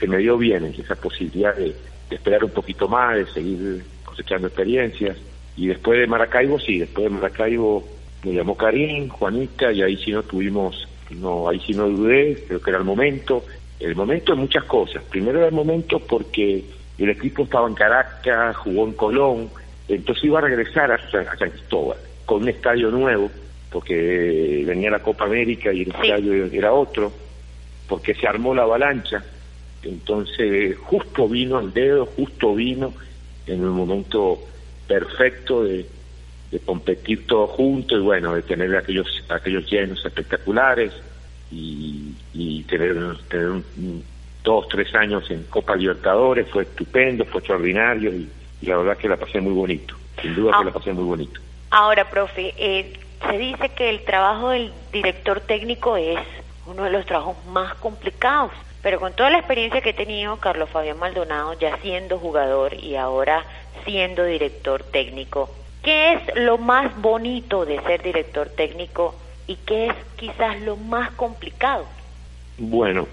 se me dio bien esa posibilidad de esperar un poquito más, de seguir cosechando experiencias. Y después de Maracaibo, sí, después de Maracaibo me llamó Karim, Juanita, y ahí sí no tuvimos, no, ahí sí no dudé, creo que era el momento. El momento de muchas cosas. Primero era el momento porque el equipo estaba en Caracas, jugó en Colón, entonces iba a regresar a, San Cristóbal con un estadio nuevo, porque venía la Copa América y el estadio era otro, porque se armó la avalancha. Entonces, justo vino el dedo, justo vino en el momento perfecto de, competir todos juntos y bueno, de tener aquellos, aquellos llenos espectaculares y, tener, tener dos, tres años en Copa Libertadores, fue estupendo, fue extraordinario y, la verdad que la pasé muy bonito, sin duda que la pasé muy bonito. Ahora, profe, eh, se dice que el trabajo del director técnico es uno de los trabajos más complicados, pero con toda la experiencia que he tenido, Carlos Fabián Maldonado, ya siendo jugador y ahora siendo director técnico. ¿Qué es lo más bonito de ser director técnico y qué es quizás lo más complicado? Bueno,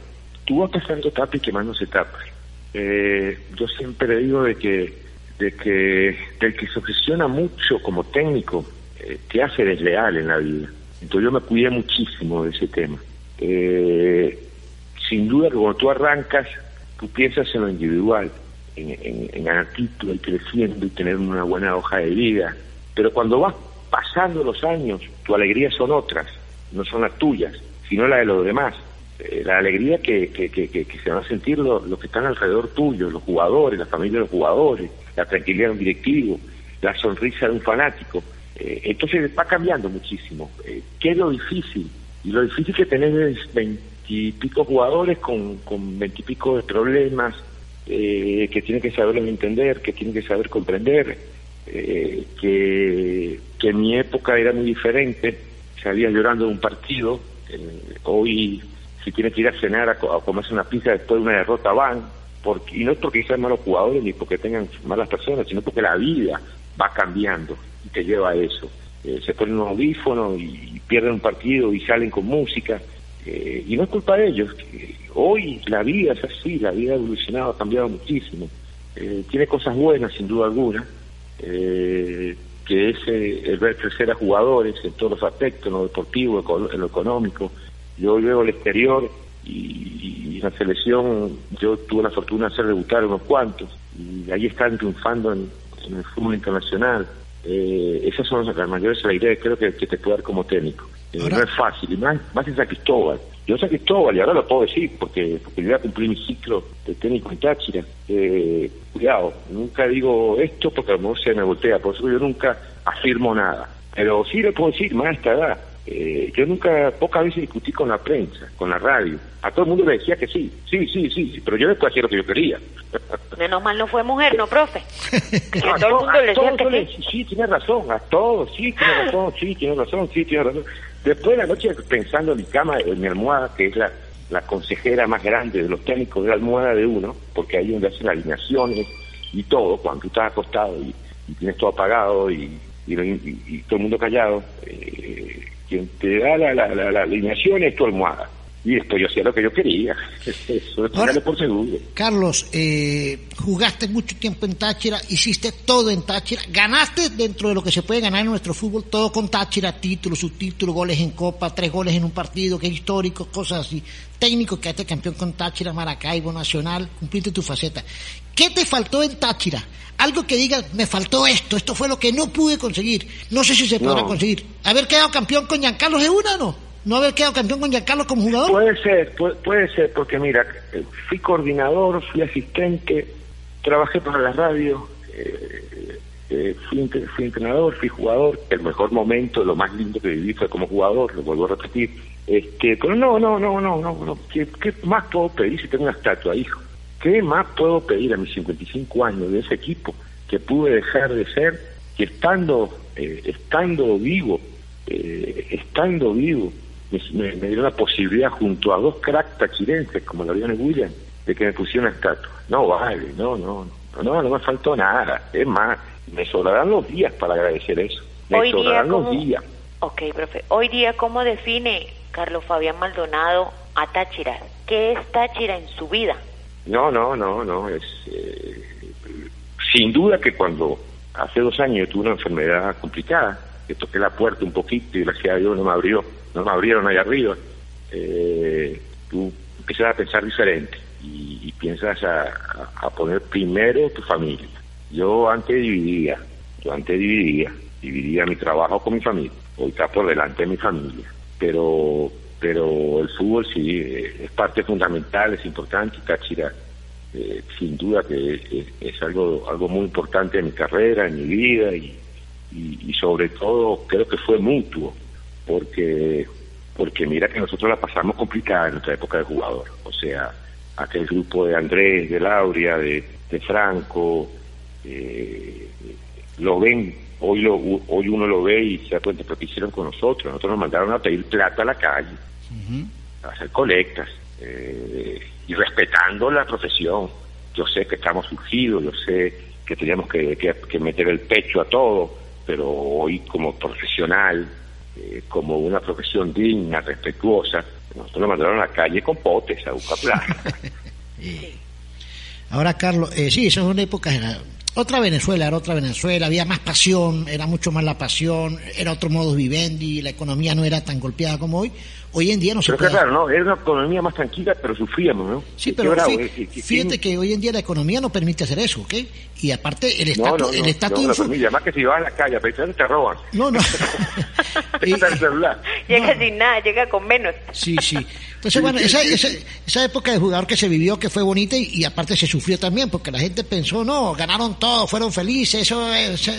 tú vas pasando etapas y quemándose etapas. Eh, yo siempre digo de que, de que del que se obsesiona mucho como técnico eh, te hace desleal en la vida. Entonces yo me cuidé muchísimo de ese tema. Eh, sin duda que cuando tú arrancas, tú piensas en lo individual, en, en, ganar título y creciendo y tener una buena hoja de vida. Pero cuando vas pasando los años, tu alegría son otras, no son las tuyas, sino la de los demás. Eh, la alegría que, que, que, se van a sentir los, que están alrededor tuyo, los jugadores, la familia de los jugadores, la tranquilidad de un directivo, la sonrisa de un fanático. Eh, entonces va cambiando muchísimo. Eh, ¿Qué es lo difícil? Y lo difícil que tener es veintipico jugadores con veintipico de problemas, eh, que tiene que saberlo entender, que tiene que saber comprender, eh, que, en mi época era muy diferente, salía llorando de un partido, hoy si tiene que ir a cenar a, comerse una pizza después de una derrota van, porque, y no es porque sean malos jugadores ni porque tengan malas personas, sino porque la vida va cambiando y te lleva a eso. Eh, se ponen un audífono y, pierden un partido y salen con música, eh, y no es culpa de ellos. Hoy la vida es así, la vida ha evolucionado, ha cambiado muchísimo. Eh, tiene cosas buenas, sin duda alguna, que es el ver crecer a jugadores en todos los aspectos, en lo deportivo, en lo económico, yo veo el exterior y, la selección yo tuve la fortuna de hacer debutar unos cuantos y ahí están triunfando en, el fútbol internacional. Eh, esas son las mayores alegrías creo que, que te puedo dar como técnico. Eh, no es fácil, y más, más en San Cristóbal. Yo San Cristóbal, y ahora lo puedo decir, porque, porque yo voy a cumplir mi ciclo de técnico en Táchira. Eh, cuidado, nunca digo esto porque a lo mejor se me voltea, por eso yo nunca afirmo nada. Pero sí le puedo decir, más a esta edad, eh, yo nunca, pocas veces discutí con la prensa, con la radio. A todo el mundo le decía que sí, sí, sí, sí, pero yo después hacía lo que yo quería. Menos mal no fue mujer, ¿no, profe? Que todo el mundo le decía que sí. Sí, tiene razón, a todos, sí, tiene razón, sí, tiene razón, sí, tiene razón. Después de la noche pensando en mi cama, en mi almohada, que es la, la consejera más grande de los técnicos de la almohada de uno, porque ahí donde hacen alineaciones y todo, cuando tú estás acostado y, tienes todo apagado y, y, todo el mundo callado, eh, quien te da la, la, la, alineación es tu almohada. Y después yo hacía lo que yo quería. Eso es por seguro. Carlos, eh, jugaste mucho tiempo en Táchira, hiciste todo en Táchira, ganaste dentro de lo que se puede ganar en nuestro fútbol, todo con Táchira, títulos, subtítulos, goles en Copa, tres goles en un partido, que es histórico, cosas así. Técnico que hace campeón con Táchira, Maracaibo, Nacional, cumpliste tu faceta. ¿Qué te faltó en Táchira? Algo que digas, me faltó esto, esto fue lo que no pude conseguir. No sé si se podrá conseguir. ¿Haber quedado campeón con Giancarlo de una no? ¿No haber quedado campeón con Giancarlo como jugador? Puede ser, puede, ser, porque mira, fui coordinador, fui asistente, trabajé para la radio, eh, eh, fui, fui, entrenador, fui jugador. El mejor momento, lo más lindo que viví fue como jugador, lo vuelvo a repetir. Este, pero no, no, no, no, no, no. ¿Qué, qué más puedo pedir si tengo una estatua, hijo? ¿Qué más puedo pedir a mis 55 años de ese equipo que pude dejar de ser que estando, eh, estando vivo, eh, estando vivo, me, dio la posibilidad junto a dos cracks tachirenses como Loriano y William de que me pusieran una estatua? No vale, no, no, no, no, no me faltó nada. Es más, me sobrarán los días para agradecer eso. Me Hoy sobrarán los días. Ok, profe. Hoy día, ¿cómo define Carlos Fabián Maldonado a Táchira? ¿Qué es Táchira en su vida? No, no, no, no. Es, eh, sin duda que cuando hace dos años tuve una enfermedad complicada, toqué la puerta un poquito y gracias a Dios no me abrió, no me abrieron ahí arriba, eh, tú empiezas a pensar diferente y, piensas a, poner primero tu familia. Yo antes dividía, yo antes dividía, dividía mi trabajo con mi familia, hoy está por delante de mi familia, pero pero el fútbol sí es parte fundamental, es importante. Táchira, eh, sin duda que es, algo algo muy importante en mi carrera, en mi vida y, y, sobre todo creo que fue mutuo, porque porque mira que nosotros la pasamos complicada en nuestra época de jugador. O sea, aquel grupo de Andrés, de Lauria, de, Franco, eh, lo ven hoy lo, hoy uno lo ve y se da cuenta de lo que hicieron con nosotros. Nosotros nos mandaron a pedir plata a la calle hacer colectas eh, y respetando la profesión. Yo sé que estamos surgidos, yo sé que teníamos que, meter el pecho a todo, pero hoy como profesional, eh, como una profesión digna, respetuosa, nosotros nos mandaron a la calle con potes a buscar plata. Ahora, Carlos, eh, sí, esas son épocas, otra Venezuela, era otra Venezuela, había más pasión, era mucho más la pasión, era otro modo vivendi, la economía no era tan golpeada como hoy. Hoy en día no se puede... claro, ¿no? Era una economía más tranquila, pero sufríamos, ¿no? Sí, pero fíjate, que hoy en día la economía no permite hacer eso, ¿ok? Y aparte el estatus... No, no, el estatus no, además que si vas a la calle a pensar te roban. No, no. el celular. Llega sin nada, llega con menos. Sí, sí. Entonces, bueno, esa, esa, esa, época de jugador que se vivió, que fue bonita y, aparte se sufrió también, porque la gente pensó, no, ganaron todo, fueron felices, eso es...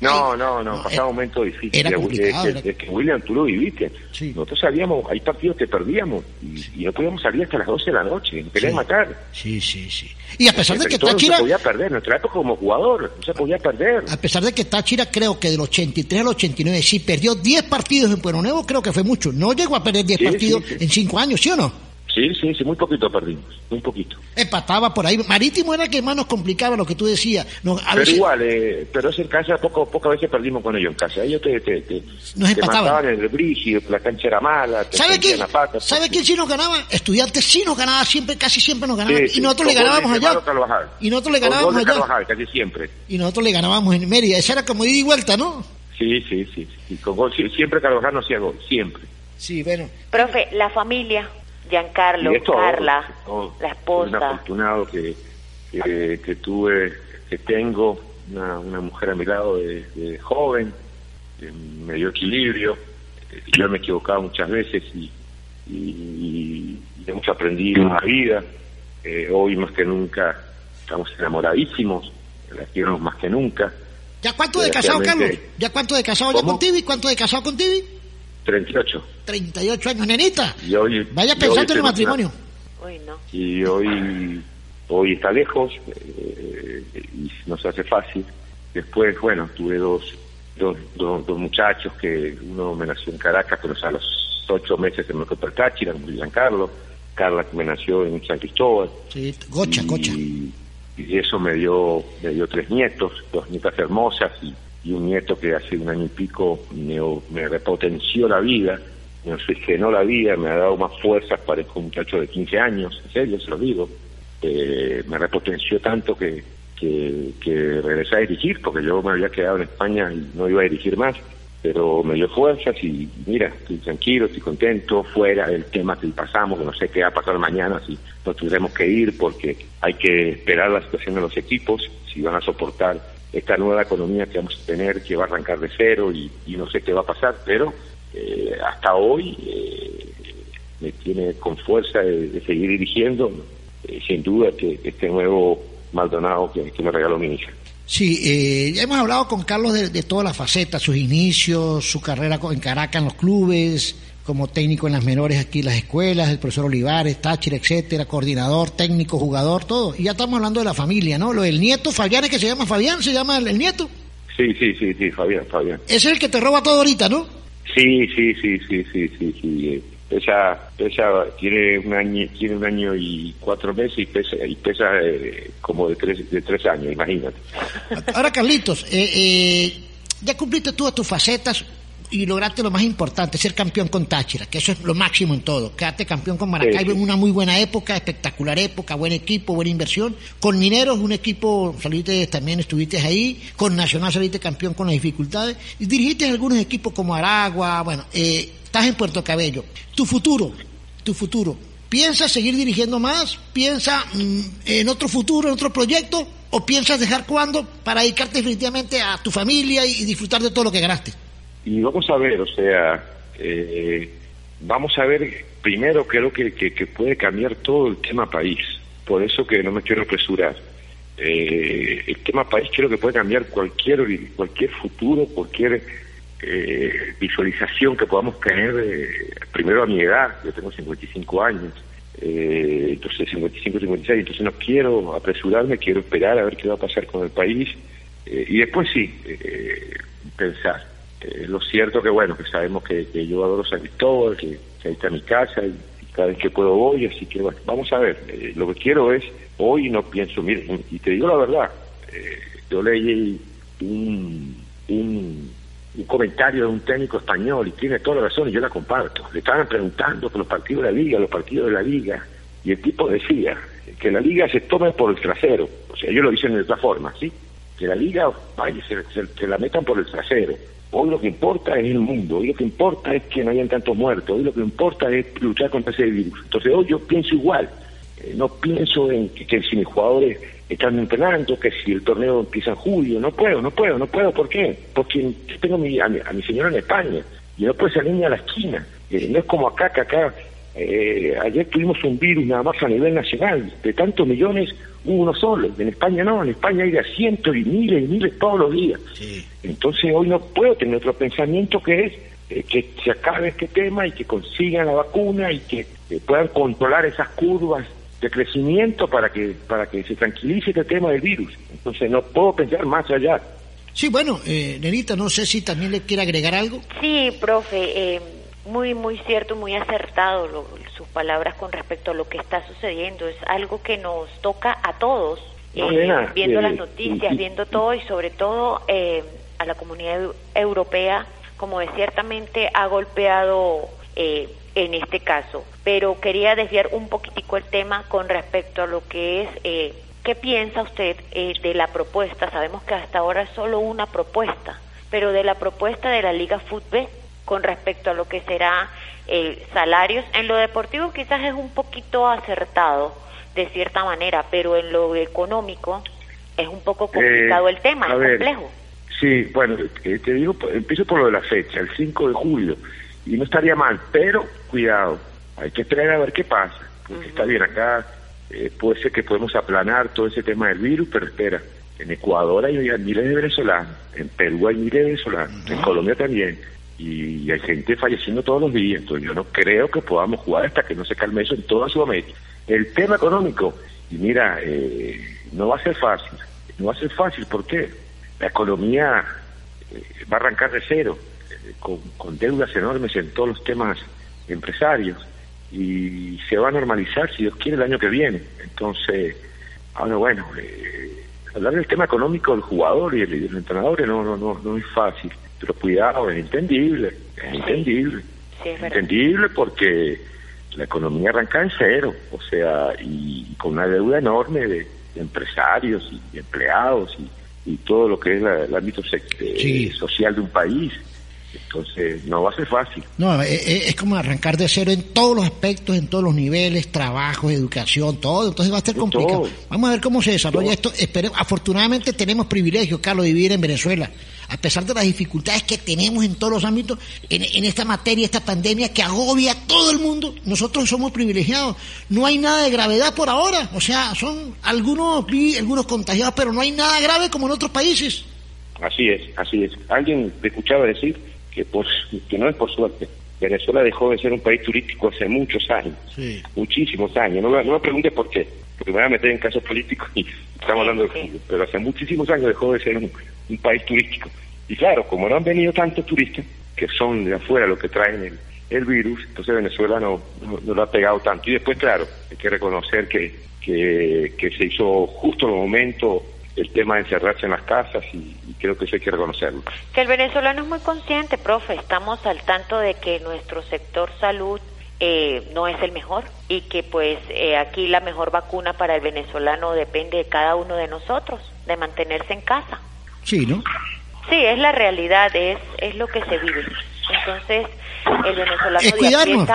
no, no, no, pasaba un momento difícil. Era complicado. que, William, tú lo viviste. Sí. Nosotros sabíamos, hay partidos que perdíamos y, no podíamos salir hasta las 12 de la noche, en pelea matar. Sí, sí, sí. Y a pesar de que Táchira... No se podía perder, nuestra época como jugador, no se podía perder. A pesar de que Táchira creo que del 83 al 89 sí perdió 10 partidos en Pueblo Nuevo, creo que fue mucho. No llegó a perder 10 partidos en 5 años, ¿sí o no? Sí, sí, sí, muy poquito perdimos, muy poquito. Empataba por ahí. Marítimo era que más nos complicaba lo que tú decías. pero igual, eh, pero es en casa, poco, pocas veces perdimos con ellos en casa. Ellos te, te, te, nos empataban. en el brígido, la cancha era mala. ¿Sabe quién, ¿sabe quién sí nos ganaba? Estudiantes sí nos ganaba siempre, casi siempre nos ganaban. y nosotros le ganábamos allá. Y nosotros le ganábamos allá. casi siempre. Y nosotros le ganábamos en Mérida. Esa era como ida y vuelta, ¿no? Sí, sí, sí. sí. Con gol, siempre Carvajal no hacía gol, siempre. Sí, bueno. Profe, la familia, Giancarlo, Carla, la esposa. Un afortunado que, que, tuve, que tengo una, una mujer a mi lado de, joven, que me dio equilibrio. Yo me he equivocado muchas veces y, y, hemos aprendido en la vida. Eh, hoy más que nunca estamos enamoradísimos, la quiero más que nunca. ¿Ya cuánto de casado, Carlos? ¿Ya cuánto de casado ya con Tibi? ¿Cuánto de casado con Tibi? 38. 38 años, nenita. Vaya pensando en el matrimonio. Y hoy, hoy está lejos eh, y nos hace fácil. Después, bueno, tuve dos, dos, dos, muchachos que uno me nació en Caracas, pero a los ocho meses se me fue para Táchira, Giancarlo. Carla que me nació en San Cristóbal. Sí, gocha, gocha. Y, eso me dio, me dio tres nietos, dos nietas hermosas y y un nieto que hace un año y pico me, repotenció la vida, me oxigenó la vida, me ha dado más fuerzas, parezco un muchacho de 15 años, en serio, se lo digo, eh, me repotenció tanto que, que, que regresé a dirigir, porque yo me había quedado en España y no iba a dirigir más, pero me dio fuerzas y mira, estoy tranquilo, estoy contento, fuera del tema que pasamos, que no sé qué va a pasar mañana, si nos tendremos que ir porque hay que esperar la situación de los equipos, si van a soportar esta nueva economía que vamos a tener, que va a arrancar de cero y, no sé qué va a pasar, pero eh, hasta hoy eh, me tiene con fuerza de, seguir dirigiendo, eh, sin duda que este nuevo Maldonado que, me regaló mi hija. Sí, ya hemos hablado con Carlos de todas las facetas, sus inicios, su carrera en Caracas en los clubes, como técnico en las menores aquí en las escuelas, el profesor Olivares, Táchira, etcétera, coordinador, técnico, jugador, todo. Y ya estamos hablando de la familia, ¿no? Lo del nieto, Fabián, es que se llama Fabián, se llama el, nieto. Sí, sí, sí, sí, Fabián, Fabián. Es el que te roba todo ahorita, ¿no? Sí, sí, sí, sí, sí, sí, sí. Ella, ella tiene un año, tiene un año y cuatro meses y pesa, y pesa eh, como de tres, de tres años, imagínate. Ahora, Carlitos, eh, eh, ya cumpliste todas tus facetas y lograste lo más importante, ser campeón con Táchira, que eso es lo máximo en todo. Quedarte campeón con Maracaibo en una muy buena época, espectacular época, buen equipo, buena inversión. Con Mineros, un equipo, saliste también, estuviste ahí. Con Nacional saliste campeón con las dificultades. Y dirigiste algunos equipos como Aragua, bueno, eh, estás en Puerto Cabello. Tu futuro, tu futuro. ¿Piensas seguir dirigiendo más? ¿Piensas mm, en otro futuro, en otro proyecto? ¿O piensas dejar cuando para dedicarte definitivamente a tu familia y disfrutar de todo lo que ganaste? Y vamos a ver, o sea, eh, vamos a ver, primero creo que, que, puede cambiar todo el tema país, por eso que no me quiero apresurar. Eh, el tema país creo que puede cambiar cualquier, cualquier futuro, cualquier eh, visualización que podamos tener, primero a mi edad, yo tengo 55 años, entonces 55, 56, entonces no quiero apresurarme, quiero esperar a ver qué va a pasar con el país y después sí, pensar. Eh, lo cierto que bueno, que sabemos que, yo adoro San Cristóbal, que, ahí está mi casa y, cada vez que puedo voy, así que bueno, vamos a ver, eh, lo que quiero es, hoy no pienso, mire, y te digo la verdad, eh, yo leí un, un, comentario de un técnico español y tiene toda la razón y yo la comparto. Le estaban preguntando por los partidos de la liga, los partidos de la liga, y el tipo decía que la liga se tome por el trasero, o sea, ellos lo dicen de otra forma, ¿sí? Que la liga vaya, se la metan por el trasero Hoy lo que importa es el mundo, hoy lo que importa es que no hayan tantos muertos, hoy lo que importa es luchar contra ese virus. Entonces hoy yo pienso igual, eh, no pienso en que, si mis jugadores están entrenando, que si el torneo empieza en julio, no puedo, no puedo, no puedo, ¿por qué? Porque tengo a, mi, a, mi, señora en España y no puede salir a la esquina, eh, no es como acá, que acá eh, ayer tuvimos un virus nada más a nivel nacional, de tantos millones hubo uno solo, en España no, en España hay de cientos y miles y miles todos los días. Entonces hoy no puedo tener otro pensamiento que es eh, que se acabe este tema y que consigan la vacuna y que eh, puedan controlar esas curvas de crecimiento para que para que se tranquilice este tema del virus. Entonces no puedo pensar más allá. Sí, bueno, eh, Nerita, no sé si también le quiere agregar algo. Sí, profe. Eh muy, muy cierto, muy acertado sus palabras con respecto a lo que está sucediendo. Es algo que nos toca a todos, eh, viendo las noticias, viendo todo y sobre todo eh, a la comunidad europea, como de ciertamente ha golpeado eh, en este caso. Pero quería desviar un poquitico el tema con respecto a lo que es, eh, ¿qué piensa usted de la propuesta? Sabemos que hasta ahora es solo una propuesta, pero de la propuesta de la Liga Fútbol con respecto a lo que será salarios. En lo deportivo quizás es un poquito acertado, de cierta manera, pero en lo económico es un poco complicado el tema, es complejo. Sí, bueno, eh, te digo, empiezo por lo de la fecha, el 5 de julio, y no estaría mal, pero cuidado, hay que esperar a ver qué pasa, porque está bien, acá eh, puede ser que podemos aplanar todo ese tema del virus, pero espera, en Ecuador hay, miles de venezolanos, en Perú hay miles de venezolanos, en Colombia también, y hay gente falleciendo todos los días, entonces yo no creo que podamos jugar hasta que no se calme eso en toda Sudamérica. El tema económico, y mira, eh, no va a ser fácil, no va a ser fácil, ¿por qué? la economía eh, va a arrancar de cero, eh, con, deudas enormes en todos los temas empresarios, y se va a normalizar, si Dios quiere, el año que viene. Entonces, ahora bueno, eh, hablar del tema económico del jugador y del, entrenador no, no, no, no es fácil, pero cuidado, es entendible, es entendible. entendible porque la economía arranca en cero, o sea, y, con una deuda enorme de, empresarios y empleados y y todo lo que es el ámbito eh, social de un país. Entonces, no va a ser fácil. No, eh, eh, es, como arrancar de cero en todos los aspectos, en todos los niveles, trabajo, educación, todo. Entonces va a ser complicado. Vamos a ver cómo se desarrolla esto. afortunadamente tenemos privilegios, Carlos, de vivir en Venezuela. A pesar de las dificultades que tenemos en todos los ámbitos, en, esta materia, esta pandemia que agobia a todo el mundo, nosotros somos privilegiados. No hay nada de gravedad por ahora. O sea, son algunos, algunos contagiados, pero no hay nada grave como en otros países. Así es, así es. Alguien te escuchaba decir que, pues, que no es por suerte. Venezuela dejó de ser un país turístico hace muchos años, muchísimos años. No, no me preguntes por qué, porque me voy a meter en casos políticos y estamos hablando de fútbol, pero hace muchísimos años dejó de ser un, país turístico. Y claro, como no han venido tantos turistas, que son de afuera los que traen el, virus, entonces Venezuela no, no, lo ha pegado tanto. Y después, claro, hay que reconocer que, que, que se hizo justo en el momento el tema de encerrarse en las casas y, creo que eso hay que reconocerlo. Que el venezolano es muy consciente, profe, estamos al tanto de que nuestro sector salud eh, no es el mejor y que pues eh, aquí la mejor vacuna para el venezolano depende de cada uno de nosotros, de mantenerse en casa. Sí, ¿no? Sí, es la realidad, es, es lo que se vive. Entonces, el venezolano es cuidarnos.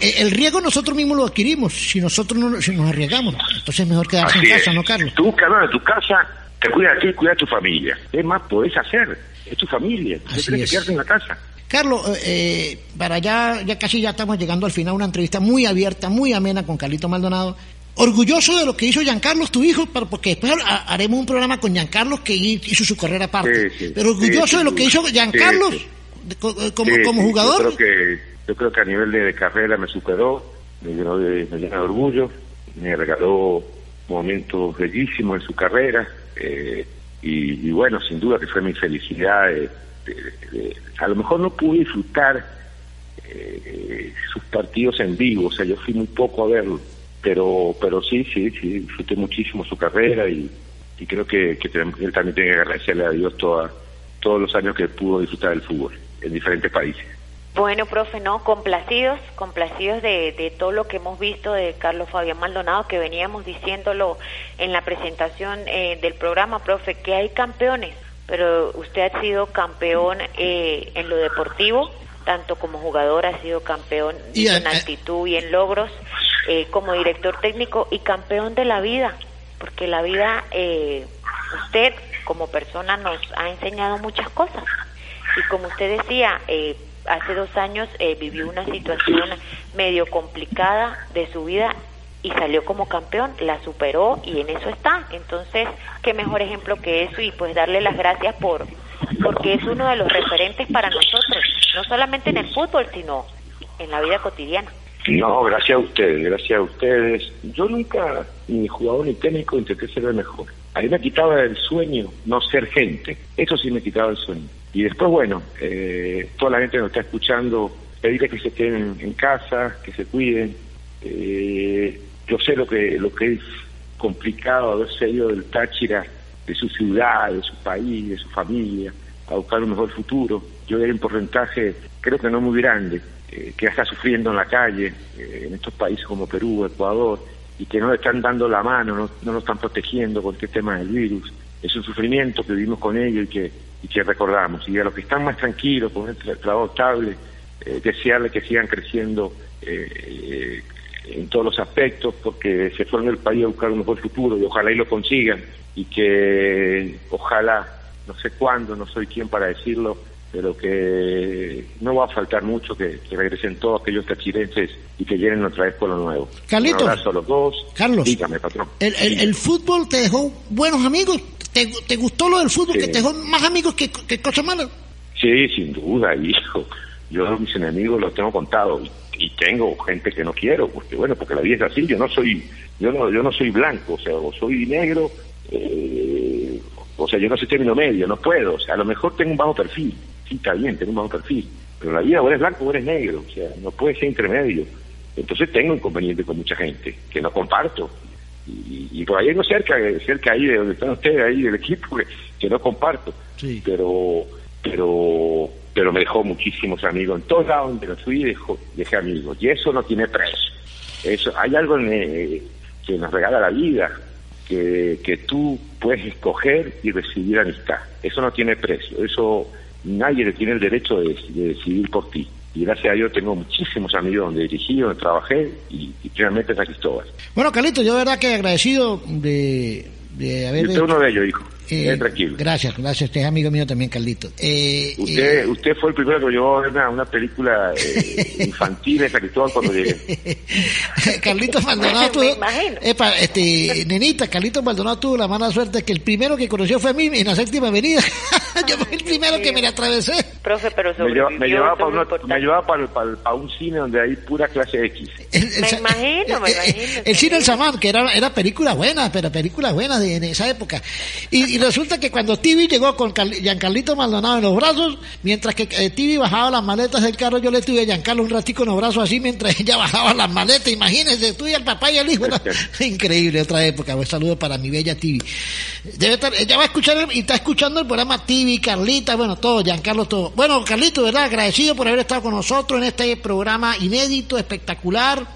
El, riesgo nosotros mismos lo adquirimos, si nosotros no, si nos arriesgamos. Entonces es mejor quedarse en casa, ¿no, Carlos? Tú, Carlos, de tu casa, te cuidas a ti, cuida a tu familia. Es más, podés hacer, es tu familia. Así tienes que quedarte en la casa. Carlos, eh, para ya, ya casi ya estamos llegando al final, una entrevista muy abierta, muy amena con Carlito Maldonado. Orgulloso de lo que hizo Giancarlos, tu hijo, porque después haremos un programa con Giancarlos que hizo su carrera aparte. Pero orgulloso de lo que hizo Giancarlos como, como jugador. Yo creo, que, yo creo que a nivel de, carrera me superó, me llenó de, me de orgullo, me regaló momentos bellísimos en su carrera. Eh, y, bueno, sin duda que fue mi felicidad. a lo mejor no pude disfrutar eh, sus partidos en vivo, o sea, yo fui muy poco a verlo, pero pero sí, sí, sí, disfruté muchísimo su carrera y, creo que, él también tiene que agradecerle a Dios toda, todos los años que pudo disfrutar del fútbol en diferentes países. Bueno, profe, no, complacidos, complacidos de, de, todo lo que hemos visto de Carlos Fabián Maldonado, que veníamos diciéndolo en la presentación eh, del programa, profe, que hay campeones, pero usted ha sido campeón eh, en lo deportivo, tanto como jugador ha sido campeón en actitud y en logros, eh, como director técnico y campeón de la vida, porque la vida, usted como persona nos ha enseñado muchas cosas. Y como usted decía, eh, hace dos años eh, vivió una situación medio complicada de su vida y salió como campeón, la superó y en eso está. Entonces, qué mejor ejemplo que eso y pues darle las gracias por porque es uno de los referentes para nosotros, no solamente en el fútbol, sino en la vida cotidiana. No, gracias a ustedes, gracias a ustedes. Yo nunca, ni jugador ni técnico, intenté ser el mejor. A mí me quitaba el sueño no ser gente. Eso sí me quitaba el sueño. Y después, bueno, eh, toda la gente nos está escuchando, pedirles que se queden en casa, que se cuiden. Eh, yo sé lo que, lo que es complicado haberse ido del Táchira, de su ciudad, de su país, de su familia, a buscar un mejor futuro. Yo hay un porcentaje, creo que no muy grande, eh, que está sufriendo en la calle, eh, en estos países como Perú, Ecuador, y que no le están dando la mano, no, no lo están protegiendo con este tema del virus. Es un sufrimiento que vivimos con ellos y que, y que recordamos. Y a los que están más tranquilos, con el trabajo estable, eh, desearle que sigan creciendo eh, en todos los aspectos, porque se fueron del país a buscar un mejor futuro y ojalá y lo consigan y que ojalá, no sé cuándo, no soy quien para decirlo, pero que no va a faltar mucho que, regresen todos aquellos tachirenses y que lleguen otra vez con lo nuevo. Carlitos. Un abrazo a los dos. Carlos. Dígame, patrón. El, el, fútbol te dejó buenos amigos. ¿Te, te gustó lo del fútbol? ¿Que te dejó más amigos que, que cosas malas? Sí, sin duda, hijo. Yo mis enemigos los tengo contados y tengo gente que no quiero, porque bueno, porque la vida es así, yo no soy, yo no, yo no soy blanco, o sea, o soy negro, eh, o sea, yo no soy término medio, no puedo, o sea, a lo mejor tengo un bajo perfil, sí, está bien, tengo un bajo perfil, pero la vida o eres blanco o eres negro, o sea, no puede ser intermedio. Entonces tengo inconveniente con mucha gente que no comparto. Y, por ahí no cerca, cerca ahí de donde están ustedes, ahí del equipo, que, no comparto. Sí. Pero, pero pero me dejó muchísimos amigos. En todos lados donde lo fui dejó, dejé amigos. Y eso no tiene precio. Eso, hay algo eh, que nos regala la vida, que, que tú puedes escoger y recibir amistad. Eso no tiene precio. Eso nadie tiene el derecho de, decidir por ti. Y gracias a Dios tengo muchísimos amigos donde dirigí, donde trabajé y, y realmente es a Cristóbal. Bueno, Carlito, yo de verdad que agradecido de, de haber... Y uno de ellos, hijo. Eh, tranquilo. Gracias, gracias. Usted es amigo mío también, Carlito. Eh, usted, eh, usted fue el primero que me llevó a ver una, película eh, infantil de Cristóbal cuando llegué. Carlitos Maldonado tuvo. Epa, este, nenita, Carlitos Maldonado tuvo la mala suerte que el primero que conoció fue a mí en la séptima avenida. Yo fui el primero que me la atravesé. Profe, pero me, llevaba, para, para, un cine donde hay pura clase X. me imagino, me imagino. El, cine El Samán, que era, era película buena, pero película buena de, esa época. Y, y resulta que cuando Tibi llegó con Giancarlito Maldonado en los brazos, mientras que eh, Tibi bajaba las maletas del carro, yo le tuve a Giancarlo un ratico en los brazos así mientras ella bajaba las maletas. Imagínense, tú y el papá y el hijo. Increíble, otra época. Un saludo para mi bella Tibi. Debe estar, ella va a escuchar y está escuchando el programa Tibi, Carlita, bueno, todo, Giancarlo, todo. Bueno, Carlito, ¿verdad? Agradecido por haber estado con nosotros en este programa inédito, espectacular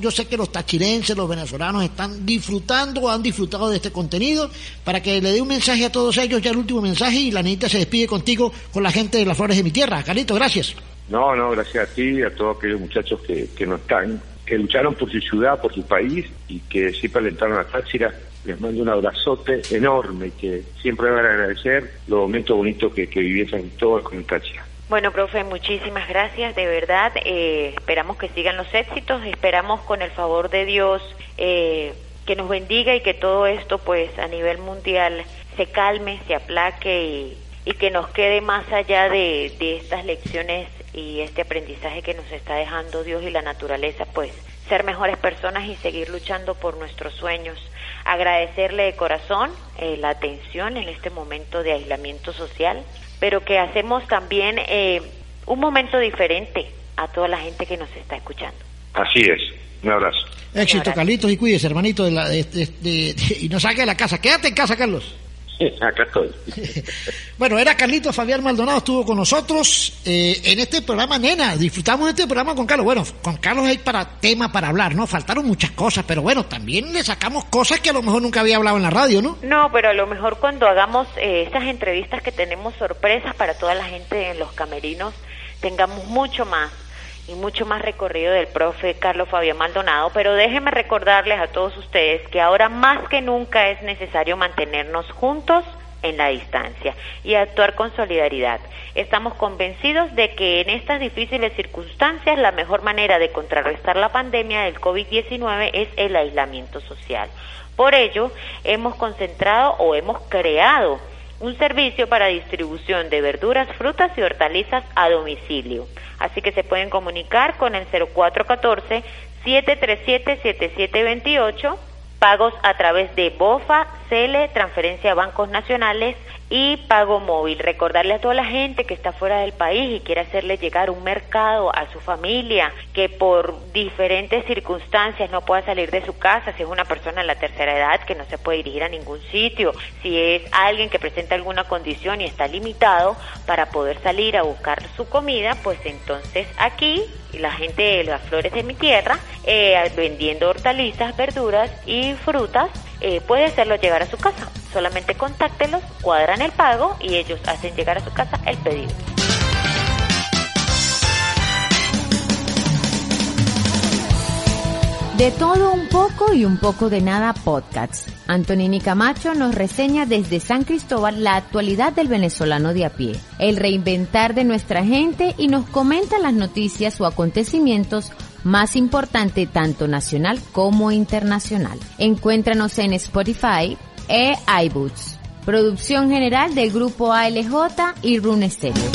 yo sé que los tachirenses, los venezolanos están disfrutando o han disfrutado de este contenido para que le dé un mensaje a todos ellos, ya el último mensaje y la niñita se despide contigo con la gente de las flores de mi tierra. Carlito, gracias. No, no, gracias a ti y a todos aquellos muchachos que, que no están, que lucharon por su ciudad, por su país y que siempre alentaron a Táchira. Les mando un abrazote enorme que siempre van a agradecer los momentos bonitos que, que viviesen todos con Táchira. Bueno, profe, muchísimas gracias, de verdad. Eh, esperamos que sigan los éxitos, esperamos con el favor de Dios eh, que nos bendiga y que todo esto, pues, a nivel mundial se calme, se aplaque y, que nos quede más allá de, estas lecciones y este aprendizaje que nos está dejando Dios y la naturaleza, pues, ser mejores personas y seguir luchando por nuestros sueños. Agradecerle de corazón eh, la atención en este momento de aislamiento social pero que hacemos también eh, un momento diferente a toda la gente que nos está escuchando. Así es. Un abrazo. Éxito, Carlitos, y cuídese, hermanito, de la, y no saque de la casa. Quédate en casa, Carlos. Acá estoy. bueno, era Carlito Fabián Maldonado, estuvo con nosotros eh, en este programa, nena. Disfrutamos de este programa con Carlos. Bueno, con Carlos hay para tema para hablar, ¿no? Faltaron muchas cosas, pero bueno, también le sacamos cosas que a lo mejor nunca había hablado en la radio, ¿no? No, pero a lo mejor cuando hagamos eh, estas entrevistas que tenemos sorpresas para toda la gente en los camerinos, tengamos mucho más y mucho más recorrido del profe Carlos Fabián Maldonado, pero déjenme recordarles a todos ustedes que ahora más que nunca es necesario mantenernos juntos en la distancia y actuar con solidaridad. Estamos convencidos de que en estas difíciles circunstancias la mejor manera de contrarrestar la pandemia del COVID-19 es el aislamiento social. Por ello, hemos concentrado o hemos creado un servicio para distribución de verduras, frutas y hortalizas a domicilio. Así que se pueden comunicar con el 0414-737-7728, pagos a través de BOFA, CELE, transferencia a bancos nacionales y pago móvil. Recordarle a toda la gente que está fuera del país y quiere hacerle llegar un mercado a su familia, que por diferentes circunstancias no pueda salir de su casa, si es una persona en la tercera edad que no se puede dirigir a ningún sitio, si es alguien que presenta alguna condición y está limitado para poder salir a buscar su comida, pues entonces aquí la gente de las flores de mi tierra, eh, vendiendo hortalizas, verduras y frutas, eh, puede hacerlo llegar a su casa. Solamente contáctelos, cuadran el pago y ellos hacen llegar a su casa el pedido. De todo un poco y un poco de nada podcast. Antonini Camacho nos reseña desde San Cristóbal la actualidad del venezolano de a pie, el reinventar de nuestra gente y nos comenta las noticias o acontecimientos más importantes tanto nacional como internacional. Encuéntranos en Spotify e iBoots. Producción general del grupo ALJ y Rune Stereo.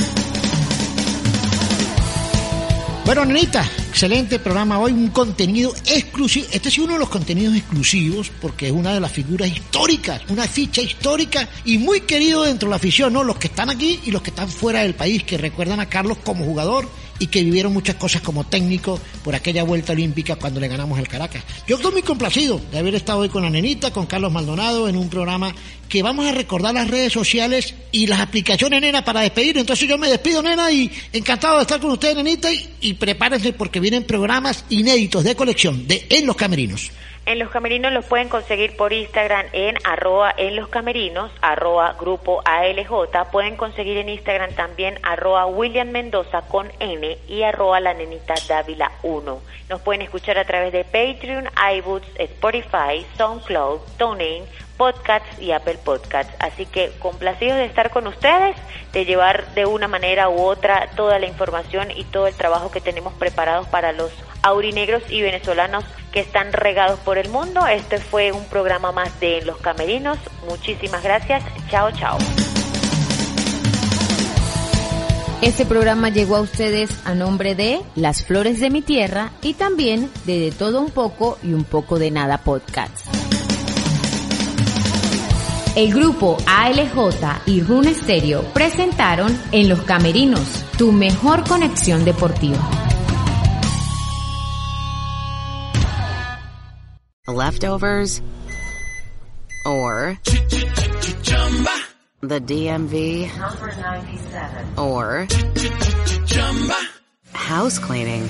Bueno, nenita, excelente programa hoy, un contenido exclusivo. Este es uno de los contenidos exclusivos porque es una de las figuras históricas, una ficha histórica y muy querido dentro de la afición, ¿no? Los que están aquí y los que están fuera del país, que recuerdan a Carlos como jugador y que vivieron muchas cosas como técnico por aquella vuelta olímpica cuando le ganamos el Caracas. Yo estoy muy complacido de haber estado hoy con la nenita, con Carlos Maldonado, en un programa que vamos a recordar las redes sociales y las aplicaciones, nena, para despedir. Entonces yo me despido, nena, y encantado de estar con ustedes, nenita, y, y prepárense porque vienen programas inéditos de colección de En los Camerinos. En los camerinos los pueden conseguir por Instagram en arroba en los camerinos, arroba grupo ALJ. Pueden conseguir en Instagram también arroba William Mendoza con N y arroba la nenita Dávila 1. Nos pueden escuchar a través de Patreon, iBooks, Spotify, SoundCloud, TuneIn, Podcasts y Apple Podcasts. Así que complacidos de estar con ustedes, de llevar de una manera u otra toda la información y todo el trabajo que tenemos preparados para los aurinegros y venezolanos que están regados por el mundo. Este fue un programa más de Los Camerinos. Muchísimas gracias. Chao, chao. Este programa llegó a ustedes a nombre de Las Flores de mi Tierra y también de De Todo Un Poco y Un Poco de Nada Podcast. El grupo ALJ y Rune Stereo presentaron En los Camerinos, tu mejor conexión deportiva. Leftovers or the DMV or house cleaning